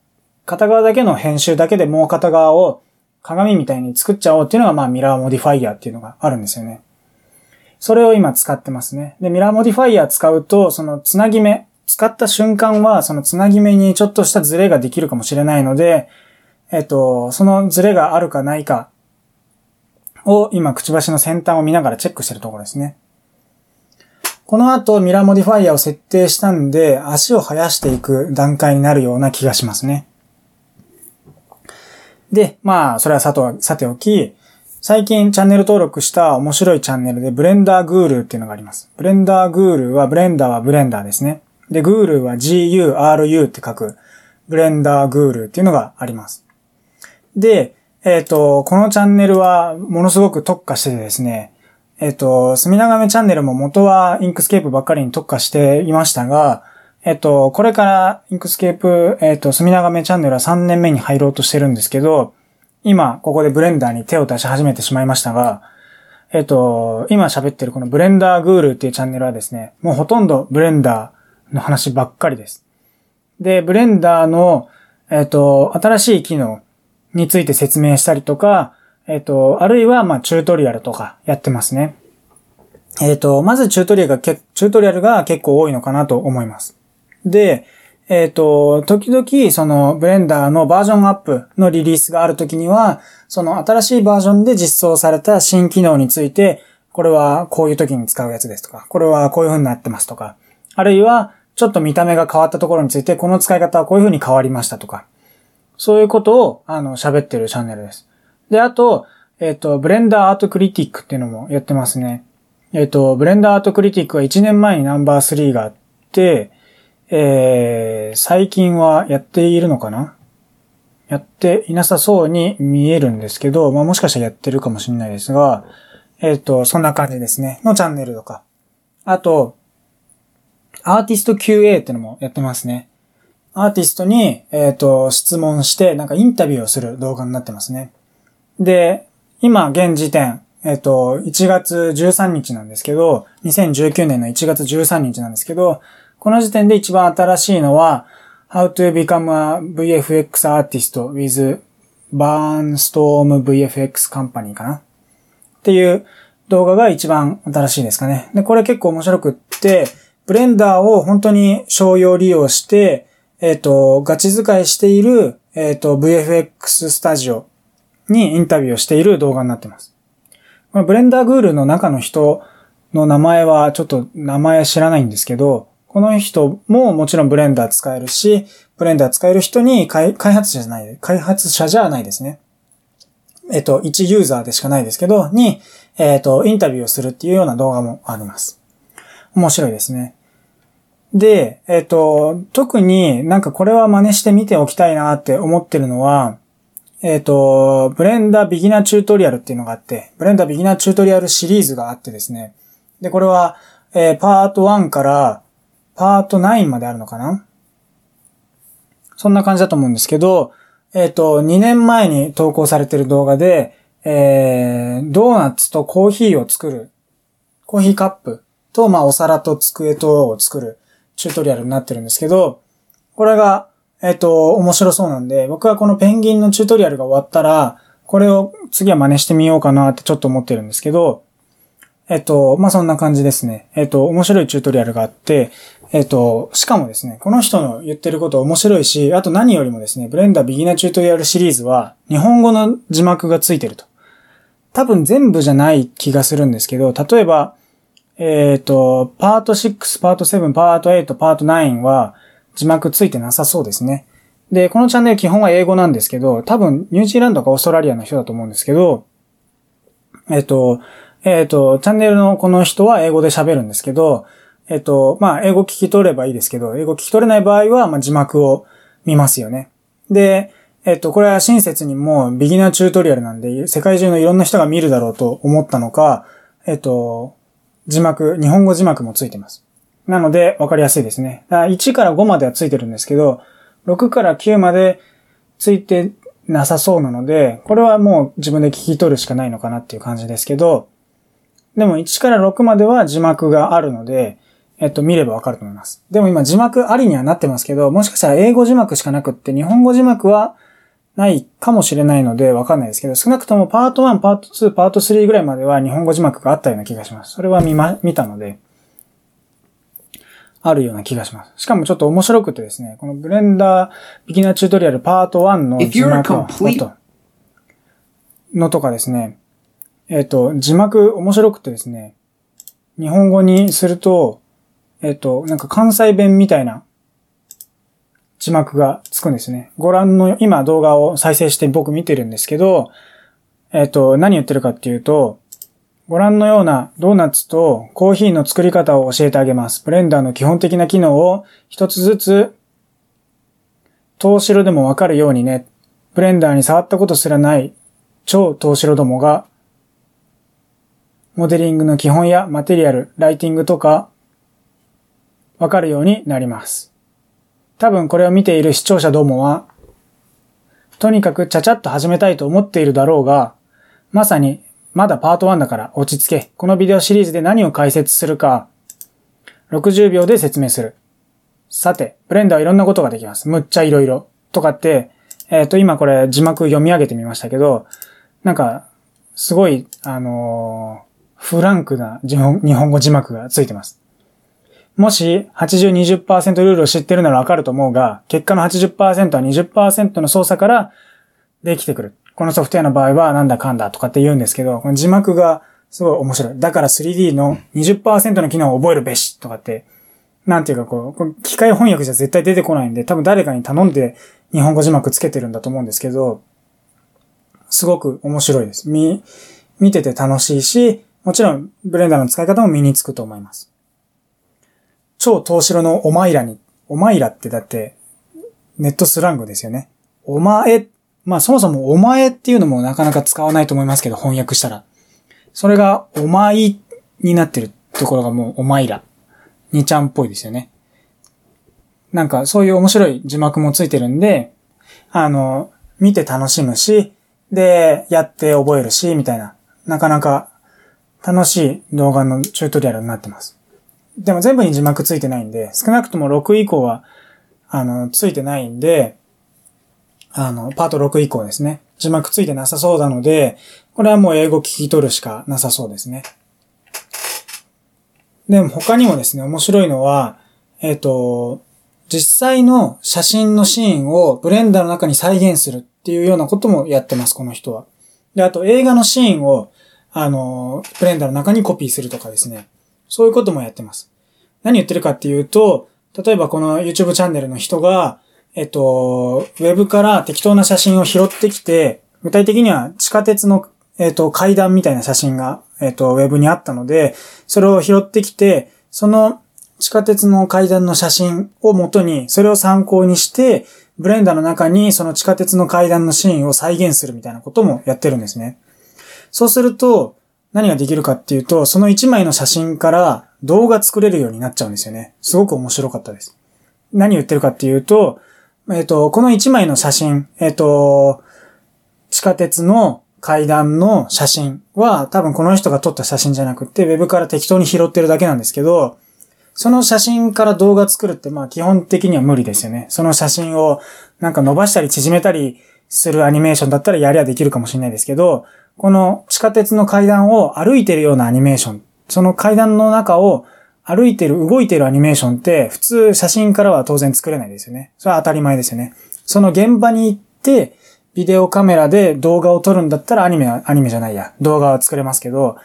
片側だけの編集だけでもう片側を鏡みたいに作っちゃおうっていうのがまあ mirror modifier っていうのがあるんですよね。それを今使ってますね。で、 mirror modifier 使うと、そのつなぎ目、使った瞬間はそのつなぎ目にちょっとしたズレができるかもしれないので、えっと、そのズレがあるかないかを今、くちばしの先端を見ながらチェックしてるところですね。この後、 mirror modifier を設定したんで、足を生やしていく段階になるような気がしますね。で、まあ、それはさと、さておき、最近チャンネル登録した面白いチャンネルでブレンダーグールっていうのがあります。ブレンダーグールは、ブレンダーはブレンダーですね。で、グールは GURU って書く、ブレンダーグールっていうのがあります。で、えっ、ー、と、このチャンネルはものすごく特化しててですね、えっ、ー、と、隅長めチャンネルも元は Inkscape ばっかりに特化していましたが、えっ、と、これから Inkscape、えっ、と、隅長めチャンネルは3年目に入ろうとしてるんですけど、今、ここでブレンダーに手を出し始めてしまいましたが、えっ、と、今喋ってるこの Blender Guru っていうチャンネルはですね、もうほとんどブレンダーの話ばっかりです。で、ブレンダーの、えっ、と、新しい機能、について説明したりとか、えっ、と、あるいは、まあチュートリアルとかやってますね。えっ、と、まずチュートリアルが、チュートリアルが結構多いのかなと思います。で、えっ、ー、と、時々、その、ブレンダーのバージョンアップのリリースがあるときには、その新しいバージョンで実装された新機能について、これはこういう時に使うやつですとか、これはこういう風になってますとか、あるいは、ちょっと見た目が変わったところについて、この使い方はこういう風に変わりましたとか、そういうことを、あの、喋ってるチャンネルです。で、あと、えっ、ー、と、 Blender Art Critique っていうのもやってますね。えっ、ー、と、 Blender Art Critique は1年前にナンバー3があって、えー、最近はやっているのかな？やっていなさそうに見えるんですけど、まあもしかしたらやってるかもしれないですが、えっ、ー、と、そんな感じですね。のチャンネルとか。あと、アーティスト QA ってのもやってますね。アーティストに、えっ、ー、と、質問して、なんかインタビューをする動画になってますね。で、今、現時点、えっ、ー、と、1月13日なんですけど、2019年の1月13日なんですけど、この時点で一番新しいのは、How to become a VFX artist with Barnstorm VFX Company かなっていう動画が一番新しいですかね。で、これ結構面白くって、ブレンダーを本当に商用利用して、えっ、ー、と、ガチ使いしている、えっ、ー、と、VFX スタジオにインタビューをしている動画になってます。このブレンダーグールの中の人の名前はちょっと名前知らないんですけど、この人ももちろんブレンダー使えるし、ブレンダー使える人に開発者じゃない、開発者じゃないですね。えっ、と、1ユーザーでしかないですけど、に、えっ、と、インタビューをするっていうような動画もあります。面白いですね。で、えっ、と、特になんかこれは真似してみておきたいなって思ってるのは、えっ、と、 Blender Beginner Tutorial っていうのがあって、 Blender Beginner Tutorial シリーズがあってですね。で、これは、えー、パート1からパート9まであるのかな？そんな感じだと思うんですけど、えっ、と、2年前に投稿されてる動画で、えー、ドーナツとコーヒーを作る、コーヒーカップと、まあ、お皿と机とを作るチュートリアルになってるんですけど、これが、えっ、と、面白そうなんで、僕はこのペンギンのチュートリアルが終わったら、これを次は真似してみようかなってちょっと思ってるんですけど、えっと、まあ、そんな感じですね。えっと、面白いチュートリアルがあって、えっと、しかもですね、この人の言ってること面白いし、あと何よりもですね、 Blender Beginner Tutorial シリーズは、日本語の字幕がついてると。多分全部じゃない気がするんですけど、例えば、えっ、と、パート6、パート7、パート8、パート9は字幕ついてなさそうですね。で、このチャンネル基本は英語なんですけど、多分ニュージーランドかオーストラリアの人だと思うんですけど、えっ、と、えっ、と、チャンネルのこの人は英語で喋るんですけど、えっ、と、まあ、英語聞き取ればいいですけど、英語聞き取れない場合は、まあ、字幕を見ますよね。で、えっと、これは親切にもビギナーチュートリアルなんで、世界中のいろんな人が見るだろうと思ったのか、えっと、字幕、日本語字幕もついてます。なので、わかりやすいですね。1から5まではついてるんですけど、6から9までついてなさそうなので、これはもう自分で聞き取るしかないのかなっていう感じですけど、でも1から6までは字幕があるので、えっと、見ればわかると思います。でも今字幕ありにはなってますけど、もしかしたら英語字幕しかなくって、日本語字幕はないかもしれないのでわかんないですけど、少なくともパート1、パート2、パート3ぐらいまでは日本語字幕があったような気がします。それは見ま、見たので、あるような気がします。しかもちょっと面白くてですね、この Blender Beginner Tutorial パート1の字幕ののとかですね、えっ、と、字幕面白くてですね、日本語にすると、えっ、と、なんか関西弁みたいな字幕がつくんですね。ご覧の、今動画を再生して僕見てるんですけど、えっ、と、何言ってるかっていうと、ご覧のようなドーナツとコーヒーの作り方を教えてあげます。ブレンダーの基本的な機能を一つずつ、投資ろでもわかるようにね、ブレンダーに触ったことすらない超投資ろどもが、モデリングの基本やマテリアル、ライティングとか、わかるようになります。多分これを見ている視聴者どもは、とにかくちゃちゃっと始めたいと思っているだろうが、まさにまだパート1だから落ち着け。このビデオシリーズで何を解説するか、60秒で説明する。さて、ブレンダーはいろんなことができます。むっちゃいろいろ。とかって、えっ、ー、と、今これ字幕読み上げてみましたけど、なんか、すごい、あのー、フランクな日本語字幕がついてます。もし80-20%ルールを知ってるならわかると思うが、結果の80%は20%の操作からできてくる。このソフトウェアの場合はなんだかんだとかって言うんですけど、この字幕がすごい面白い。だから 3D の20%の機能を覚えるべしとかって、なんていうかこう、機械翻訳じゃ絶対出てこないんで、多分誰かに頼んで日本語字幕つけてるんだと思うんですけど、すごく面白いです。見、見てて楽しいし、もちろんブレンダーの使い方も身につくと思います。超東城のお前らに、お前らってだってネットスラングですよね。お前、まあそもそもお前っていうのもなかなか使わないと思いますけど、翻訳したら。それがお前になってるところがもうお前ら。にちゃんっぽいですよね。なんかそういう面白い字幕もついてるんで、あの、見て楽しむし、で、やって覚えるし、みたいな。なかなか楽しい動画のチュートリアルになってます。でも全部に字幕ついてないんで、少なくとも6以降は、あの、ついてないんで、あの、パート6以降ですね。字幕ついてなさそうなので、これはもう英語聞き取るしかなさそうですね。でも他にもですね、面白いのは、えっ、ー、と、実際の写真のシーンをブレンダーの中に再現するっていうようなこともやってます、この人は。で、あと映画のシーンを、あの、ブレンダーの中にコピーするとかですね。そういうこともやってます。何言ってるかっていうと、例えばこの YouTube チャンネルの人が、えっと、ウェブから適当な写真を拾ってきて、具体的には地下鉄の、えっと、階段みたいな写真が、えっと、ウェブにあったので、それを拾ってきて、その地下鉄の階段の写真を元に、それを参考にして、ブレンダーの中にその地下鉄の階段のシーンを再現するみたいなこともやってるんですね。そうすると、何ができるかっていうと、その1枚の写真から動画作れるようになっちゃうんですよね。すごく面白かったです。何言ってるかっていうと、えっ、ー、と、この1枚の写真、えっ、ー、と、地下鉄の階段の写真は多分この人が撮った写真じゃなくて、ウェブから適当に拾ってるだけなんですけど、その写真から動画作るってまあ基本的には無理ですよね。その写真をなんか伸ばしたり縮めたりするアニメーションだったらやりゃできるかもしれないですけど、この地下鉄の階段を歩いてるようなアニメーション、その階段の中を歩いてる、動いてるアニメーションって普通写真からは当然作れないですよね。それは当たり前ですよね。その現場に行って、ビデオカメラで動画を撮るんだったらアニメ、アニメじゃないや、動画は作れますけど、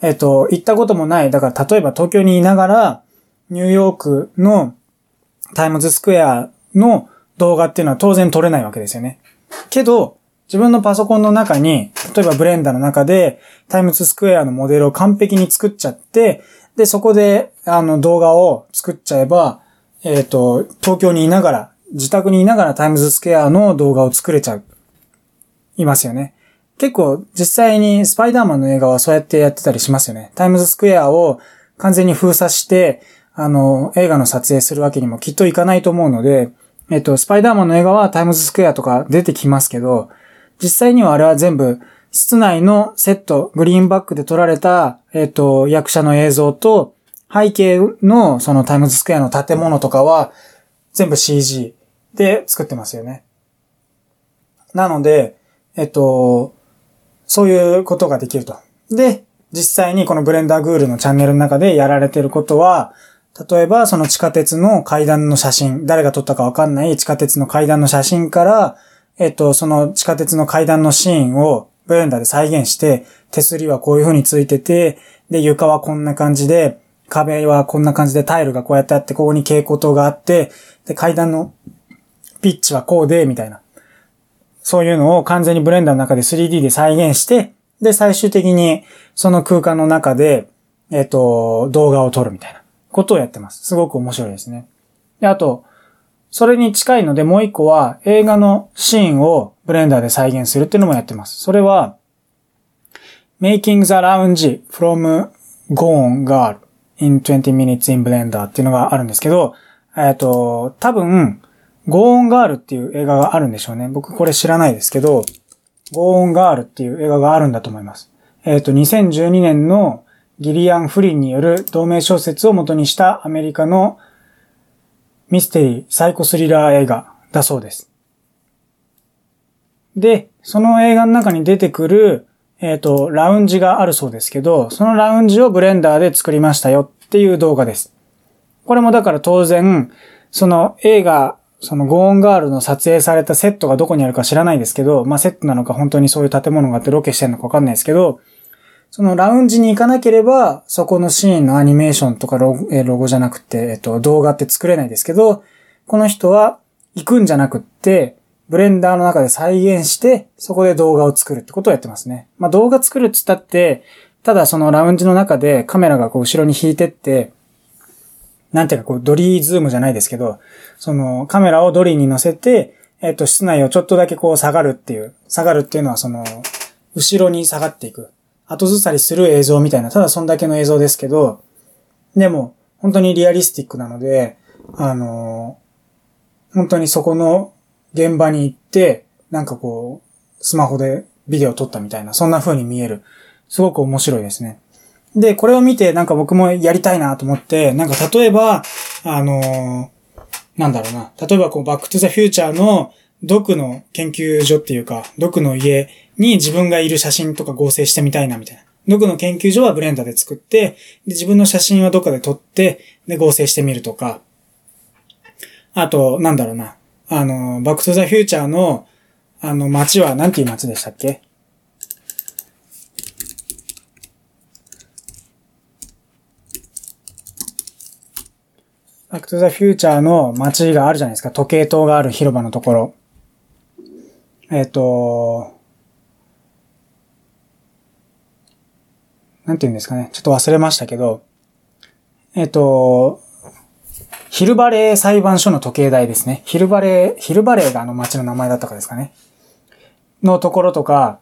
えっと、行ったこともない。だから例えば東京にいながら、ニューヨークのタイムズスクエアの動画っていうのは当然撮れないわけですよね。けど、自分のパソコンの中に、例えばブレンダーの中でタイムズスクエアのモデルを完璧に作っちゃって、で、そこで、あの、動画を作っちゃえば、えっ、ー、と、東京にいながら、自宅にいながらタイムズスクエアの動画を作れちゃう。いますよね。結構実際にスパイダーマンの映画はそうやってやってたりしますよね。タイムズスクエアを完全に封鎖して、あの、映画の撮影するわけにもきっといかないと思うので、えっと、スパイダーマンの映画はタイムズスクエアとか出てきますけど、実際にはあれは全部室内のセット、グリーンバックで撮られた、えっと、役者の映像と、背景のそのタイムズスクエアの建物とかは全部 CG で作ってますよね。なので、えっと、そういうことができると。で、実際にこのブレンダーグールのチャンネルの中でやられてることは、例えばその地下鉄の階段の写真、誰が撮ったかわかんない地下鉄の階段の写真から、えっと、その地下鉄の階段のシーンをブレンダーで再現して、手すりはこういう風についてて、で、床はこんな感じで、壁はこんな感じでタイルがこうやってあって、ここに蛍光灯があって、で、階段のピッチはこうで、みたいな。そういうのを完全にブレンダーの中で 3D で再現して、で、最終的にその空間の中で、えっ、と、動画を撮るみたいなことをやってます。すごく面白いですね。で、あと、それに近いのでもう一個は映画のシーンをブレンダーで再現するっていうのもやってます。それは、Making the Lounge from Gone Girl in 20 Minutes in Blender っていうのがあるんですけど、えっ、と、多分、ゴーンガールっていう映画があるんでしょうね。僕これ知らないですけど、ゴーンガールっていう映画があるんだと思います。えっ、ー、と、2012年のギリアン・フリンによる同名小説を元にしたアメリカのミステリー、サイコスリラー映画だそうです。で、その映画の中に出てくる、えっ、ー、と、ラウンジがあるそうですけど、そのラウンジをブレンダーで作りましたよっていう動画です。これもだから当然、その映画そのゴーンガールの撮影されたセットがどこにあるか知らないですけど、まあセットなのか本当にそういう建物があってロケしてるのかわかんないですけど、そのラウンジに行かなければ、そこのシーンのアニメーションとかロゴ,、えロゴじゃなくて、えっと、動画って作れないですけど、この人は行くんじゃなくって、ブレンダーの中で再現して、そこで動画を作るってことをやってますね。まあ動画作るって言ったって、ただそのラウンジの中でカメラがこう後ろに引いてって、なんていうかこうドリーズームじゃないですけど、そのカメラをドリーに乗せて、えっ、と、室内をちょっとだけこう下がるっていう、下がるっていうのはその、後ろに下がっていく。後ずさりする映像みたいな、ただそんだけの映像ですけど、でも、本当にリアリスティックなので、あの本当にそこの現場に行って、なんかこう、スマホでビデオ撮ったみたいな、そんな風に見える。すごく面白いですね。で、これを見てなんか僕もやりたいなと思って、なんか例えば、あのー、なんだろうな。例えばこう、バックトゥザフューチャーのドクの研究所っていうか、ドクの家に自分がいる写真とか合成してみたいなみたいな。ドクの研究所はブレンダーで作って、で自分の写真はどっかで撮って、で合成してみるとか。あと、なんだろうな。あの、バックトゥザフューチャーの、あの街は、なんていう街でしたっけ？バックトゥザフューチャーの街があるじゃないですか。時計塔がある広場のところ。えっ、ー、と、なんて言うんですかね。ちょっと忘れましたけど、えっ、ー、と、ヒルバレー裁判所の時計台ですね。ヒルバレー、ヒルバレーがあの街の名前だったかですかね。のところとか、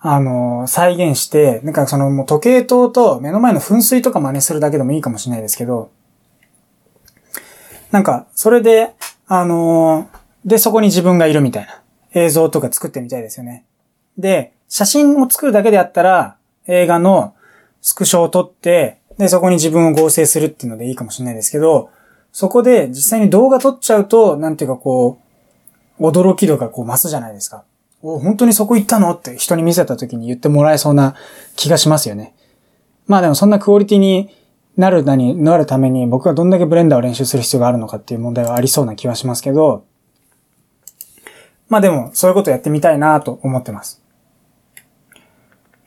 あの、再現して、なんかそのもう時計塔と目の前の噴水とか真似するだけでもいいかもしれないですけど、なんか、それで、あので、そこに自分がいるみたいな映像とか作ってみたいですよね。で、写真を作るだけであったら、映画のスクショを撮って、で、そこに自分を合成するっていうのでいいかもしれないですけど、そこで実際に動画撮っちゃうと、なんていうかこう、驚き度がこう増すじゃないですか。お、本当にそこ行ったの？って人に見せた時に言ってもらえそうな気がしますよね。まあでもそんなクオリティになるなに、なるために僕はどんだけブレンダーを練習する必要があるのかっていう問題はありそうな気はしますけど、まあでもそういうことやってみたいなと思ってます。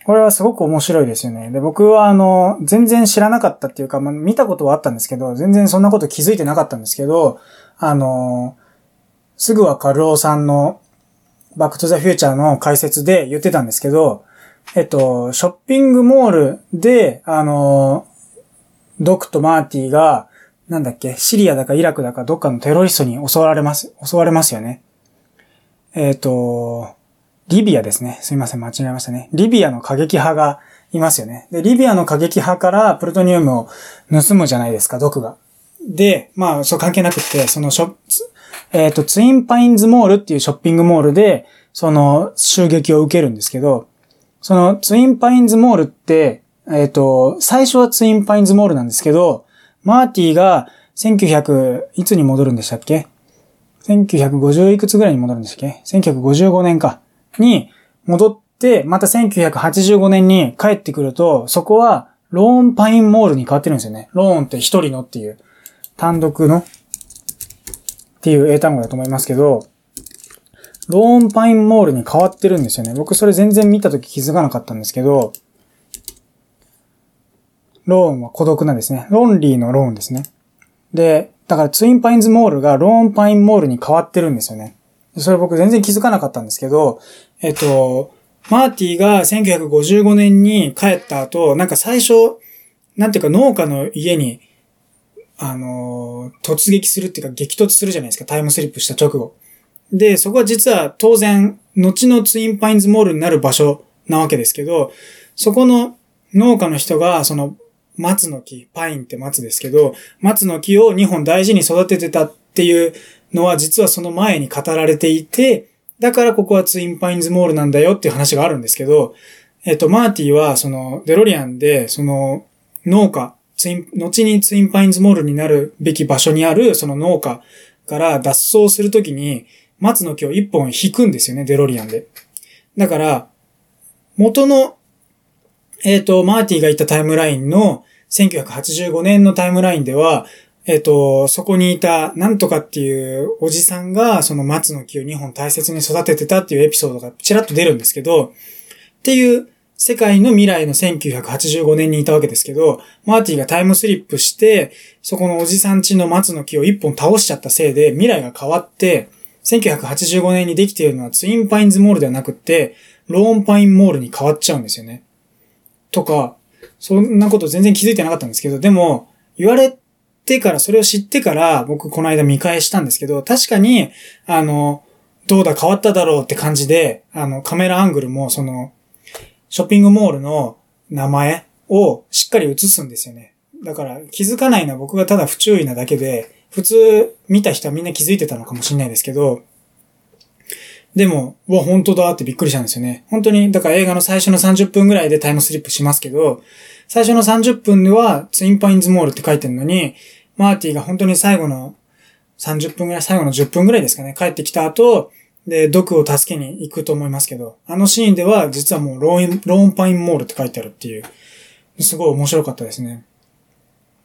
これはすごく面白いですよね。で、僕はあの、全然知らなかったっていうか、まあ、見たことはあったんですけど、全然そんなこと気づいてなかったんですけど、あの、すぐはカルオさんのバックトゥザフューチャーの解説で言ってたんですけど、えっと、ショッピングモールで、あの、ドクとマーティが、なんだっけ、シリアだかイラクだかどっかのテロリストに襲われます、襲われますよね。えっと、リビアですね。すいません、間違えましたね。リビアの過激派がいますよね。で、リビアの過激派からプルトニウムを盗むじゃないですか、毒が。で、まあ、そう関係なくって、そのショえっ、ー、と、ツインパインズモールっていうショッピングモールで、その襲撃を受けるんですけど、そのツインパインズモールって、えっ、ー、と、最初はツインパインズモールなんですけど、マーティーが1900、いつに戻るんでしたっけ ?1950 いくつぐらいに戻るんでしたっけ ?1955 年か。に戻って、また1985年に帰ってくると、そこはローンパインモールに変わってるんですよね。ローンって一人のっていう、単独のっていう英単語だと思いますけど、ローンパインモールに変わってるんですよね。僕それ全然見たとき気づかなかったんですけど、ローンは孤独なんですね。ロンリーのローンですね。で、だからツインパインズモールがローンパインモールに変わってるんですよね。それ僕全然気づかなかったんですけど、えっと、マーティーが1955年に帰った後、なんか最初、なんていうか農家の家に、あの突撃するっていうか激突するじゃないですか、タイムスリップした直後。で、そこは実は当然、後のツインパインズモールになる場所なわけですけど、そこの農家の人が、その松の木、パインって松ですけど、松の木を2本大事に育ててたっていうのは実はその前に語られていて、だからここはツインパインズモールなんだよっていう話があるんですけど、えっと、マーティはそのデロリアンで、その農家、ツイン、後にツインパインズモールになるべき場所にあるその農家から脱走するときに、松の木を一本引くんですよね、デロリアンで。だから、元の、えっ、ー、と、マーティが言ったタイムラインの1985年のタイムラインでは、えっ、ー、と、そこにいた、なんとかっていうおじさんが、その松の木を2本大切に育ててたっていうエピソードがちらっと出るんですけど、っていう世界の未来の1985年にいたわけですけど、マーティがタイムスリップして、そこのおじさんちの松の木を1本倒しちゃったせいで未来が変わって、1985年にできているのはツインパインズモールではなくって、ローンパインモールに変わっちゃうんですよね。とか、そんなこと全然気づいてなかったんですけど、でも、言われてから、それを知ってから、僕この間見返したんですけど、確かに、あの、どうだ変わっただろうって感じで、あの、カメラアングルも、その、ショッピングモールの名前をしっかり映すんですよね。だから気づかないのは僕がただ不注意なだけで、普通見た人はみんな気づいてたのかもしれないですけど、でも、うわ、本当だってびっくりしたんですよね。本当に、だから映画の最初の30分ぐらいでタイムスリップしますけど、最初の30分ではツインパインズモールって書いてるのに、マーティが本当に最後の30分ぐらい、最後の10分ぐらいですかね、帰ってきた後、で、ドクを助けに行くと思いますけど、あのシーンでは実はもうローン、ローンパインモールって書いてあるっていう、すごい面白かったですね。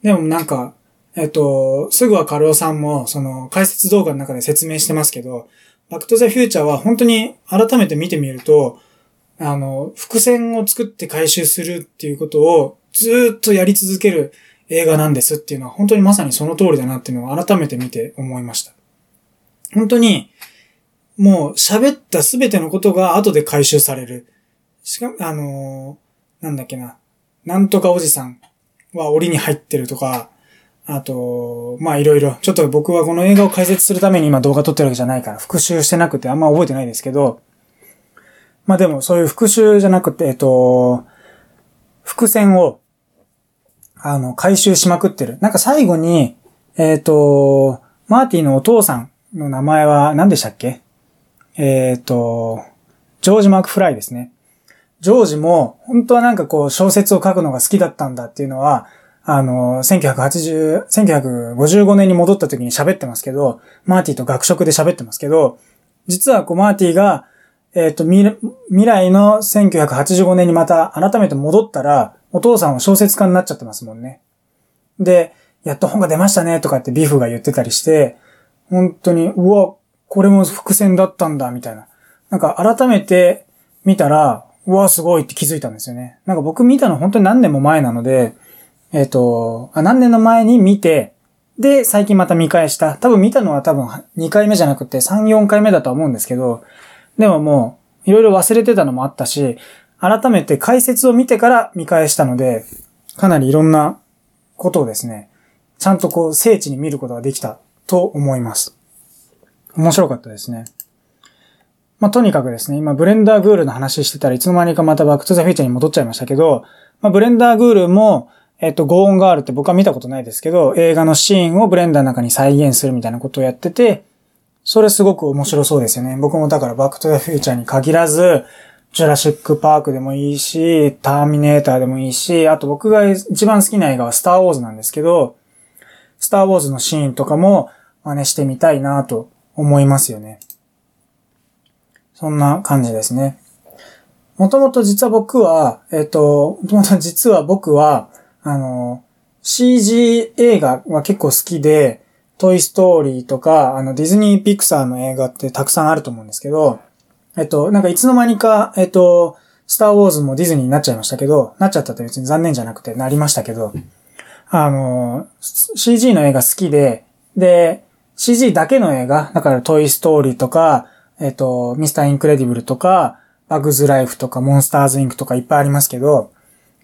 でもなんか、えっと、すぐはカルオさんも、その解説動画の中で説明してますけど、バックトゥザフューチャーは本当に改めて見てみると、あの、伏線を作って回収するっていうことをずっとやり続ける映画なんですっていうのは本当にまさにその通りだなっていうのを改めて見て思いました。本当に、もう喋ったすべてのことが後で回収される。しかも、あのー、なんだっけな。なんとかおじさんは檻に入ってるとか、あと、まあいろいろ。ちょっと僕はこの映画を解説するために今動画撮ってるわけじゃないから、復習してなくてあんま覚えてないですけど、まあでもそういう復習じゃなくて、えっと、伏線を、あの、回収しまくってる。なんか最後に、えっと、マーティのお父さんの名前は何でしたっけ？えっと、ジョージ・マーク・フライですね。ジョージも、本当はなんかこう小説を書くのが好きだったんだっていうのは、あの、1980、1955年に戻った時に喋ってますけど、マーティと学食で喋ってますけど、実はこうマーティが、えっ、ー、と未、未来の1985年にまた改めて戻ったら、お父さんは小説家になっちゃってますもんね。で、やっと本が出ましたねとかってビフが言ってたりして、本当に、うわ、これも伏線だったんだ、みたいな。なんか改めて見たら、うわ、すごいって気づいたんですよね。なんか僕見たの本当に何年も前なので、えっ、ー、とあ、何年の前に見て、で、最近また見返した。多分見たのは多分2回目じゃなくて3、4回目だと思うんですけど、でももう、いろいろ忘れてたのもあったし、改めて解説を見てから見返したので、かなりいろんなことをですね、ちゃんとこう、精緻に見ることができたと思います。面白かったですね。まあ、とにかくですね、今、 Blender Guru の話してたらいつの間にかまたバックトゥザフューチャーに戻っちゃいましたけど、まあ、 Blender Guru も、えっと、ゴーンガールって僕は見たことないですけど、映画のシーンをブレンダーの中に再現するみたいなことをやってて、それすごく面白そうですよね。僕もだからバックトゥザフューチャーに限らず、ジュラシックパークでもいいし、ターミネーターでもいいし、あと僕が一番好きな映画はスターウォーズなんですけど、スターウォーズのシーンとかも真似してみたいなと思いますよね。そんな感じですね。もともと実は僕は、えっ、と、もともと実は僕は、あの、CG 映画は結構好きで、トイストーリーとか、あの、ディズニーピクサーの映画ってたくさんあると思うんですけど、えっと、なんかいつの間にか、えっと、スターウォーズもディズニーになっちゃいましたけど、なっちゃったって別に残念じゃなくてなりましたけど、あの、CG の映画好きで、で、CG だけの映画、だからトイストーリーとか、えっと、ミスターインクレディブルとか、バグズライフとか、モンスターズインクとかいっぱいありますけど、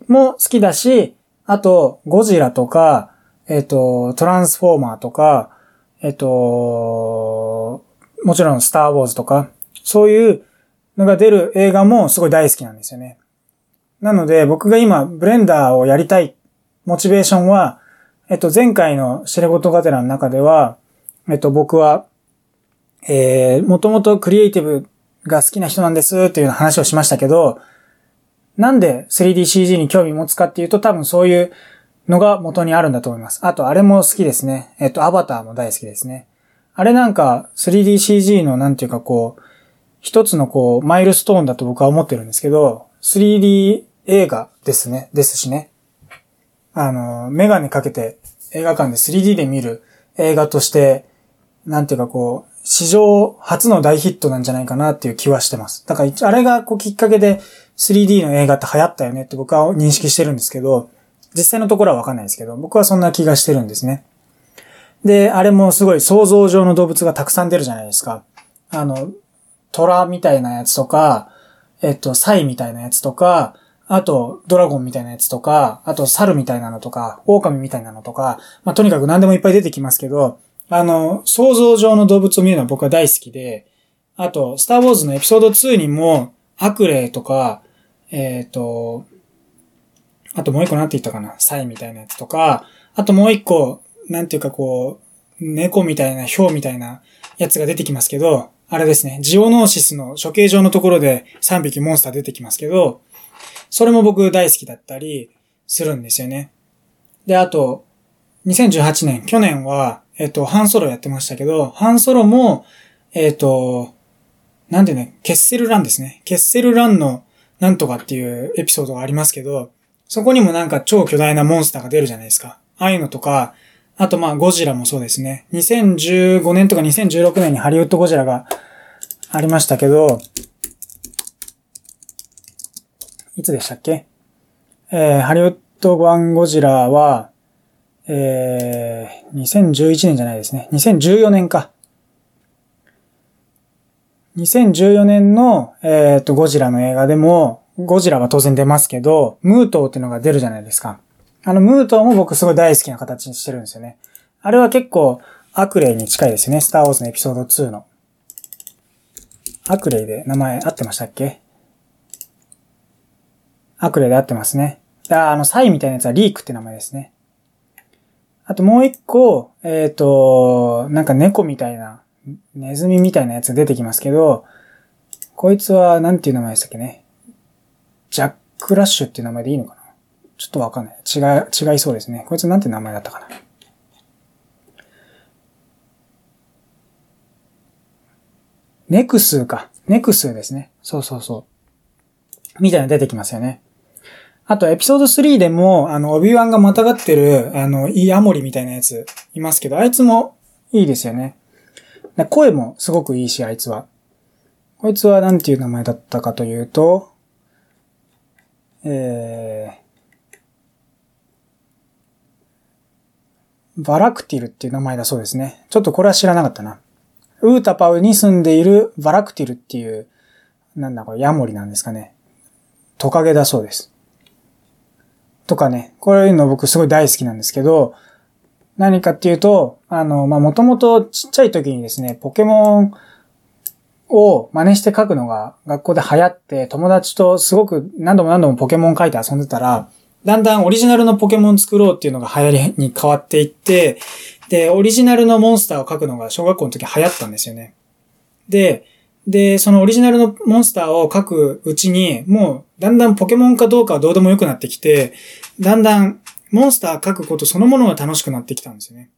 も好きだし、あと、ゴジラとか、えっ、ー、と、トランスフォーマーとか、えっ、ー、と、もちろんスターウォーズとか、そういうのが出る映画もすごい大好きなんですよね。なので、僕が今、ブレンダーをやりたいモチベーションは、えっと、前回のシレゴトガテラの中では、えっと、僕は、えー、もともとクリエイティブが好きな人なんですっていう話をしましたけど、なんで 3DCG に興味持つかっていうと多分そういうのが元にあるんだと思います。あと、あれも好きですね。えっと、アバターも大好きですね。あれなんか 3DCG のなんていうかこう、一つのこう、マイルストーンだと僕は思ってるんですけど、3D 映画ですね。ですしね。あの、メガネかけて映画館で 3D で見る映画として、なんていうかこう、史上初の大ヒットなんじゃないかなっていう気はしてます。だから、あれがこうきっかけで 3D の映画って流行ったよねって僕は認識してるんですけど、実際のところはわかんないですけど、僕はそんな気がしてるんですね。で、あれもすごい想像上の動物がたくさん出るじゃないですか。あの、虎みたいなやつとか、えっと、サイみたいなやつとか、あと、ドラゴンみたいなやつとか、あと、猿みたいなのとか、狼みたいなのとか、まあ、とにかく何でもいっぱい出てきますけど、あの、想像上の動物を見るのは僕は大好きで、あと、スターウォーズのエピソード2にも、アクレイとか、えっ、ー、と、あともう一個なんて言ったかな？サイみたいなやつとか、あともう一個、なんていうかこう、猫みたいな、ヒョウみたいなやつが出てきますけど、あれですね、ジオノーシスの処刑場のところで3匹モンスター出てきますけど、それも僕大好きだったりするんですよね。で、あと、2018年、去年は、えっ、と、ハンソロやってましたけど、ハンソロも、えっ、と、なんでね、ケッセルランですね。ケッセルランのなんとかっていうエピソードがありますけど、そこにもなんか超巨大なモンスターが出るじゃないですか。ああいうのとか、あとまあゴジラもそうですね。2015年とか2016年にハリウッドゴジラがありましたけど、いつでしたっけ？えー、ハリウッド版ゴジラは、えー、2011年じゃないですね。2014年か。2014年の、えっ、と、ゴジラの映画でも、ゴジラは当然出ますけど、ムートーっていうのが出るじゃないですか。あの、ムートも僕すごい大好きな形にしてるんですよね。あれは結構、アクレイに近いですよね。スターウォーズのエピソード2の。アクレイで名前合ってましたっけ？アクレイで合ってますね。あ、あの、サイみたいなやつはリークって名前ですね。あともう一個、えっ、ー、と、なんか猫みたいな、ネズミみたいなやつ出てきますけど、こいつは、なんていう名前でしたっけね？ジャックラッシュっていう名前でいいのかな？ちょっとわかんない。違い、違いそうですね。こいつなんて名前だったかな？ネクスーか。ネクスーですね。そうそうそう。みたいな出てきますよね。あと、エピソード3でも、あの、オビワンがまたがってる、あの、イアモリみたいなやついますけど、あいつもいいですよね。声もすごくいいし、あいつは。こいつは何ていう名前だったかというと、えー、バラクティルっていう名前だそうですね。ちょっとこれは知らなかったな。ウータパウに住んでいるバラクティルっていう、なんだこれ、ヤモリなんですかね。トカゲだそうです。とかね、こういうの僕すごい大好きなんですけど、何かっていうと、あの、まもともとちっちゃい時にですね、ポケモンを真似して書くのが学校で流行って、友達とすごく何度も何度もポケモン書いて遊んでたら、だんだんオリジナルのポケモン作ろうっていうのが流行りに変わっていって、で、オリジナルのモンスターを書くのが小学校の時流行ったんですよね。で、で、そのオリジナルのモンスターを書くうちに、もう、だんだんポケモンかどうかはどうでもよくなってきて、だんだんモンスター書くことそのものが楽しくなってきたんですよね。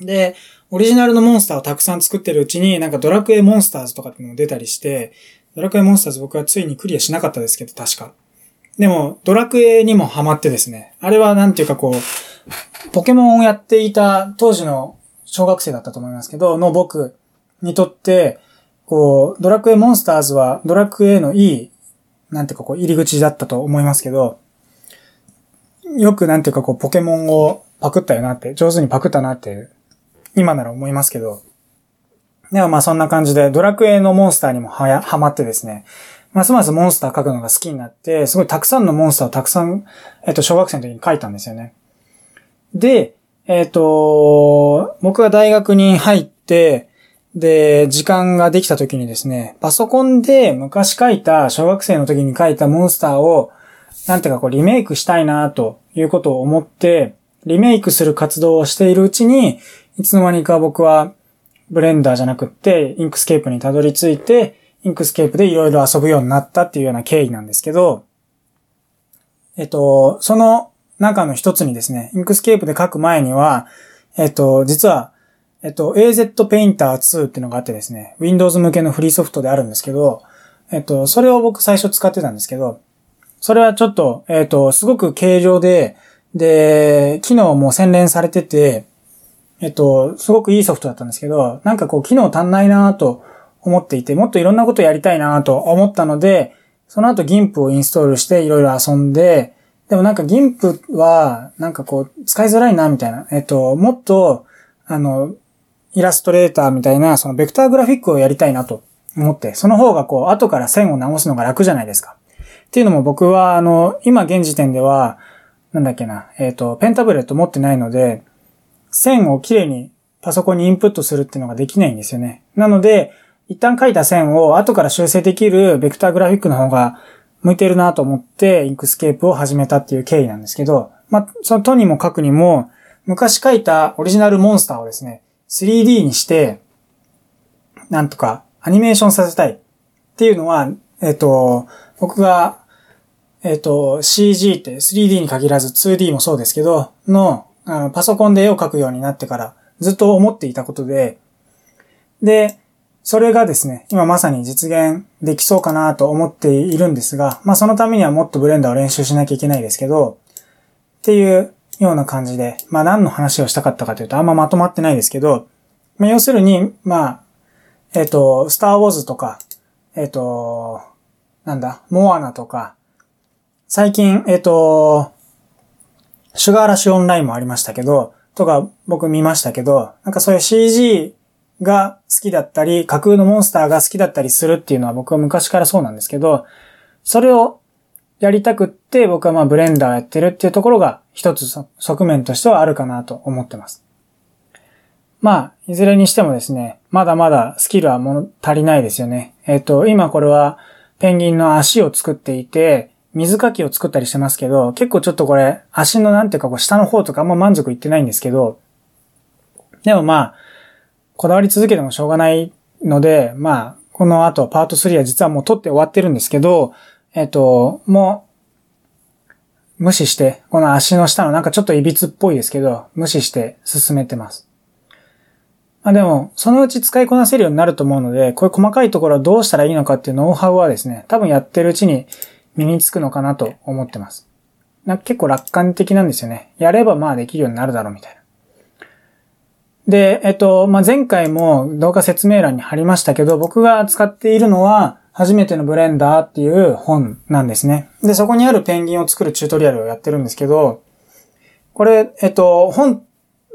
で、オリジナルのモンスターをたくさん作ってるうちに、なんかドラクエモンスターズとかっていうのも出たりして、ドラクエモンスターズ僕はついにクリアしなかったですけど、確か。でも、ドラクエにもハマってですね、あれはなんていうかこう、ポケモンをやっていた当時の小学生だったと思いますけど、の僕にとって、こう、ドラクエモンスターズはドラクエのいい、なんていうかこう、入り口だったと思いますけど、よくなんていうかこう、ポケモンをパクったよなって、上手にパクったなって、今なら思いますけど、でもまあそんな感じで、ドラクエのモンスターにもはや、はまってですね、ますますモンスター描くのが好きになって、すごいたくさんのモンスターをたくさん、えっと、小学生の時に描いたんですよね。で、えっと、僕が大学に入って、で、時間ができた時にですね、パソコンで昔書いた、小学生の時に書いたモンスターを、なんていうかこうリメイクしたいなということを思って、リメイクする活動をしているうちに、いつの間にか僕はブレンダーじゃなくって、 Inkscape にたどり着いて、 Inkscape でいろいろ遊ぶようになったっていうような経緯なんですけど、えっと、その中の一つにですね、 Inkscape で書く前には、えっと、実はえっと、AZ Painter 2っていうのがあってですね、Windows 向けのフリーソフトであるんですけど、えっと、それを僕最初使ってたんですけど、それはちょっと、えっと、すごく軽量で、で、機能も洗練されてて、えっと、すごくいいソフトだったんですけど、なんかこう、機能足んないなと思っていて、もっといろんなことやりたいなと思ったので、その後 GIMP をインストールしていろいろ遊んで、でもなんか GIMP は、なんかこう、使いづらいな、みたいな。えっと、もっと、あの、イラストレーターみたいな、そのベクターグラフィックをやりたいなと思って、その方がこう、後から線を直すのが楽じゃないですか。っていうのも僕は、あの、今現時点では、なんだっけな、えっ、ー、と、ペンタブレット持ってないので、線をきれいにパソコンにインプットするっていうのができないんですよね。なので、一旦書いた線を後から修正できるベクターグラフィックの方が向いてるなと思って、 Inkscape を始めたっていう経緯なんですけど、まあ、そのとにもかくにも、昔書いたオリジナルモンスターをですね、3D にして、なんとかアニメーションさせたいっていうのは、えっ、と、僕が、えっ、と、CG って 3D に限らず 2D もそうですけど、の、あの、パソコンで絵を描くようになってからずっと思っていたことで、で、それがですね、今まさに実現できそうかなと思っているんですが、まあそのためにはもっとブレンダーを練習しなきゃいけないですけど、っていうような感じで、まあ何の話をしたかったかというとあんままとまってないですけど、まあ要するに、まあ、えっ、ー、と、スターウォーズとか、えっ、ー、と、なんだ、モアナとか、最近、えっ、ー、と、シュガーラッシュオンラインもありましたけど、とか僕見ましたけど、なんかそういう CG が好きだったり、架空のモンスターが好きだったりするっていうのは僕は昔からそうなんですけど、それをやりたくって僕はまあブレンダーやってるっていうところが一つ側面としてはあるかなと思ってます。まあ、いずれにしてもですね、まだまだスキルはも足りないですよね。えっ、ー、と、今これはペンギンの足を作っていて、水かきを作ったりしてますけど、結構ちょっとこれ、足のなんていうかこう下の方とかあんま満足いってないんですけど、でもまあ、こだわり続けてもしょうがないので、まあ、この後パート3は実はもう取って終わってるんですけど、えっ、と、もう、無視して、この足の下のなんかちょっと歪っぽいですけど、無視して進めてます。まあでも、そのうち使いこなせるようになると思うので、こういう細かいところはどうしたらいいのかっていうノウハウはですね、多分やってるうちに身につくのかなと思ってます。なんか結構楽観的なんですよね。やればまあできるようになるだろうみたいな。で、えっと、まあ、前回も動画説明欄に貼りましたけど、僕が使っているのは、初めてのブレンダーっていう本なんですね。で、そこにあるペンギンを作るチュートリアルをやってるんですけど、これ、えっと、本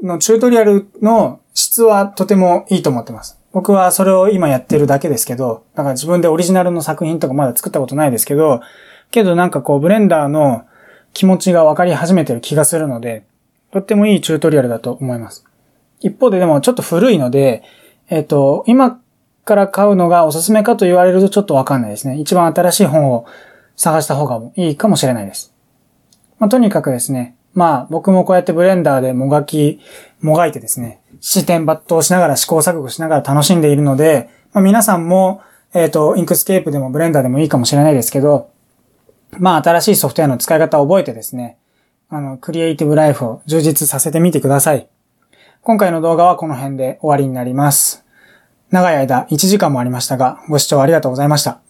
のチュートリアルの質はとてもいいと思ってます。僕はそれを今やってるだけですけど、だから自分でオリジナルの作品とかまだ作ったことないですけど、けどなんかこうブレンダーの気持ちが分かり始めてる気がするので、とってもいいチュートリアルだと思います。一方ででもちょっと古いので、えっ、ー、と、今から買うのがおすすめかと言われるとちょっとわかんないですね。一番新しい本を探した方がいいかもしれないです。まあ、とにかくですね、まあ僕もこうやってブレンダーでもがき、もがいてですね、視点抜刀しながら試行錯誤しながら楽しんでいるので、まあ、皆さんも、えっ、ー、と、 Inkscape でもブレンダーでもいいかもしれないですけど、まあ新しいソフトウェアの使い方を覚えてですね、あの、クリエイティブライフを充実させてみてください。今回の動画はこの辺で終わりになります。長い間1時間もありましたが、ご視聴ありがとうございました。